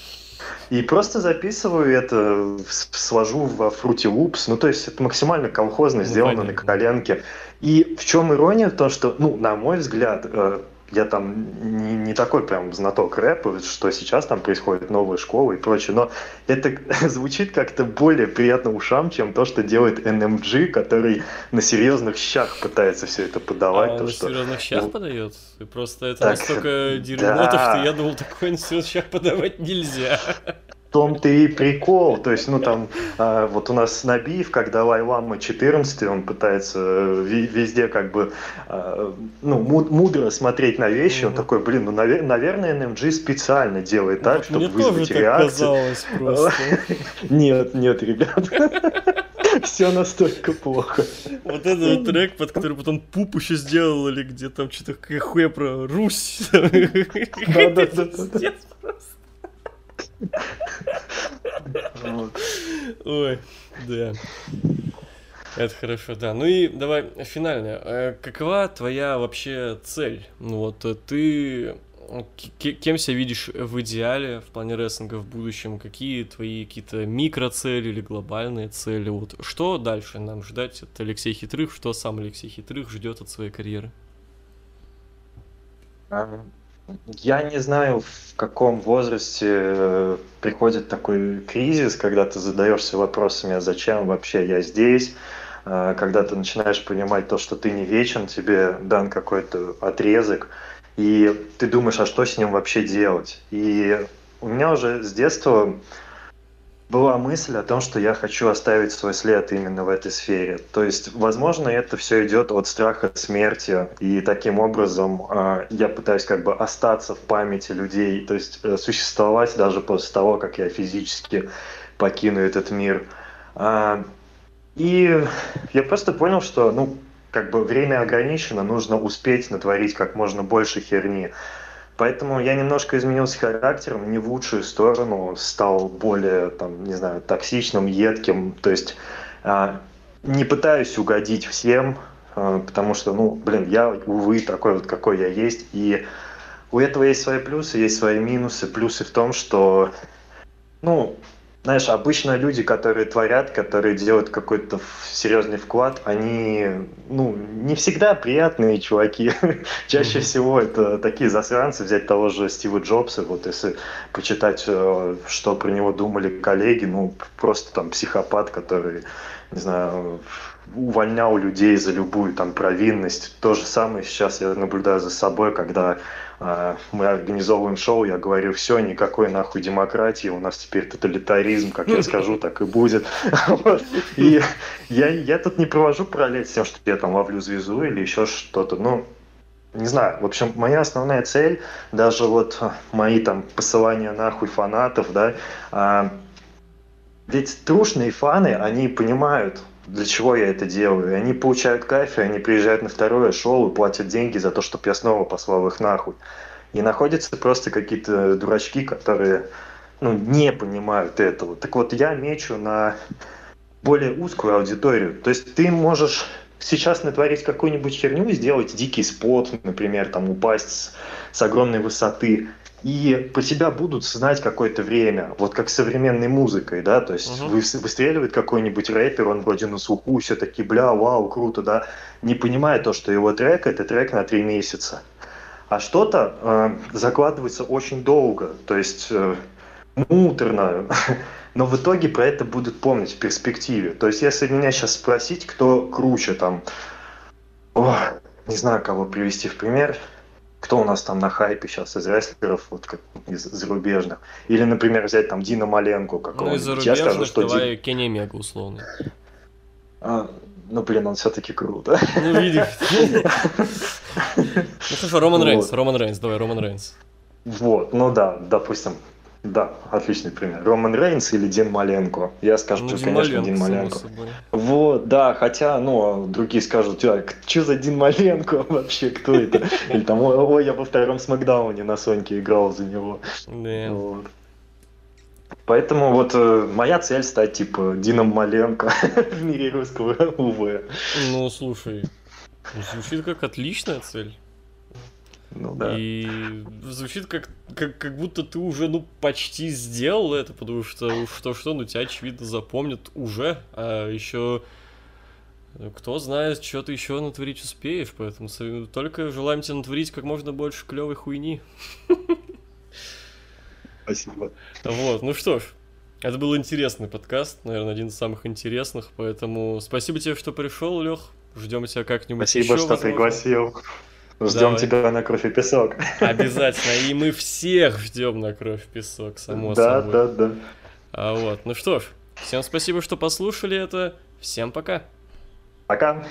и просто записываю это, свожу во Fruity Loops, ну, то есть это максимально колхозно
Ну,
сделано на
понятно.
коленке. И в чем ирония, то, что, ну, на мой взгляд, э, я там не, не такой прям знаток рэпа, что сейчас там происходит новая школа и прочее, но это звучит как-то более приятно ушам, чем то, что делает NMG, который на серьезных щах пытается все это
А
подавать.
он
то,
на
что...
серьезных щах
ну,
подает? И Просто это
так,
настолько дерьмо,
да.
то, что я думал, такой на серьезных щах подавать нельзя.
Том-то и прикол. То есть, ну там, а, вот у нас Набиев, как Далай-Лама 14, он пытается э, везде как бы, а, ну, му- мудро смотреть на вещи. Он такой, блин, ну, наве- наверное, NMG специально делает так,
Вот
чтобы вызвать реакцию. Нет, нет, ребят. Все настолько плохо.
Вот это вот трек, под который потом пуп еще сделали, где там что-то какая хуя про Русь.
Да-да-да-да.
Ой, да. Это хорошо, да. Ну и давай финальное. Э, Какова твоя вообще цель? Ну вот э, ты э, кем себя видишь в идеале в плане рестлинга в будущем? Какие твои какие-то микроцели или глобальные цели? Вот что дальше нам ждать от Алексея Хитрых? Что сам Алексей Хитрых ждет от своей карьеры?
Я не знаю, в каком возрасте э, приходит такой кризис, когда ты задаешься вопросами, а зачем вообще я здесь, А, когда ты начинаешь понимать то, что ты не вечен, тебе дан какой-то отрезок, и ты думаешь, а что с ним вообще делать? И у меня уже с детства была мысль о том, что я хочу оставить свой след именно в этой сфере. То есть, возможно, это все идет от страха смерти, и таким образом э, я пытаюсь как бы остаться в памяти людей, то есть э, существовать даже после того, как я физически покину этот мир. А, и я просто понял, что, ну, как бы время ограничено, нужно успеть натворить как можно больше херни. Поэтому я немножко изменился характером, не в лучшую сторону, стал более, там, не знаю, токсичным, едким. То есть а, не пытаюсь угодить всем, а, потому что, ну, блин, я, увы, такой вот, какой я есть. И у этого есть свои плюсы, есть свои минусы. Плюсы в том, что, ну, знаешь, обычно люди, которые творят, которые делают какой-то серьезный вклад, они, ну, не всегда приятные чуваки. Чаще всего это такие засранцы, взять того же Стива Джобса, вот если почитать, э, что про него думали коллеги, ну, просто там психопат, который, не знаю, увольнял людей за любую там провинность. То же самое сейчас я наблюдаю за собой, когда мы организовываем шоу, я говорю, все, никакой нахуй демократии, у нас теперь тоталитаризм, как я скажу, так и будет. И я, я тут не провожу параллель с тем, что я там ловлю звезду или еще что-то, ну, не знаю, в общем, моя основная цель, даже вот а, мои там посылания нахуй фанатов, да, а, ведь трушные фаны, они понимают, для чего я это делаю. И они получают кайф, и они приезжают на второе шоу и платят деньги за то, чтобы я снова послал их нахуй. И находятся просто какие-то дурачки, которые ну, не понимают этого. Так вот, я мечу на более узкую аудиторию. То есть ты можешь сейчас натворить какую-нибудь херню, сделать дикий спот, например, там упасть с, огромной высоты. И по тебя будут знать какое-то время, вот как с современной музыкой, да, то есть uh-huh. выстреливает какой-нибудь рэпер, он вроде на слуху, все таки бля, вау, круто, да, не понимая то, что его трек это трек на три месяца. А что-то э, закладывается очень долго, то есть э, муторно, но в итоге про это будут помнить в перспективе. То есть если меня сейчас спросить, кто круче там, о, не знаю, кого привести в пример, кто у нас там на хайпе сейчас из рестлеров, вот как из зарубежных. Или, например, взять там Дина Маленко какого-нибудь. Ну, из
зарубежных Я скажу, что давай Дин... Кенни Мега условно.
А, ну, блин, он все-таки круто.
Ну, видишь. Ну, хорошо, Роман Рейнс, Роман Рейнс, давай, Роман Рейнс.
Вот, ну да, допустим, да, отличный пример. Роман Рейнс или Дин Маленко. Я скажу, ну, Дин конечно, Маленко, Дин Маленко. Вот, да, хотя, ну, другие скажут, а, что за Дин Маленко вообще, кто это? Или там, ой, я во втором Смакдауне на Соньке играл за него. Вот. Поэтому вот э, моя цель стать типа Дином Маленко в мире русского УВ.
Ну, слушай, звучит как отличная цель.
Ну да.
И звучит как, как, как будто ты уже, ну, почти сделал это, потому что что-что, ну, тебя, очевидно, запомнят уже, а еще кто знает, что ты еще натворить успеешь, поэтому только желаем тебе натворить как можно больше клевой хуйни.
Спасибо.
Вот, ну что ж, это был интересный подкаст, наверное, один из самых интересных, поэтому спасибо тебе, что пришел, Лех. Ждем тебя как-нибудь
Спасибо, еще, что возможно. пригласил. Ждем Давай. тебя на кровь и песок.
Обязательно. И мы всех ждем на кровь и песок, само
да,
собой.
Да, да, да.
А вот, ну что ж, всем спасибо, что послушали это. Всем пока.
Пока.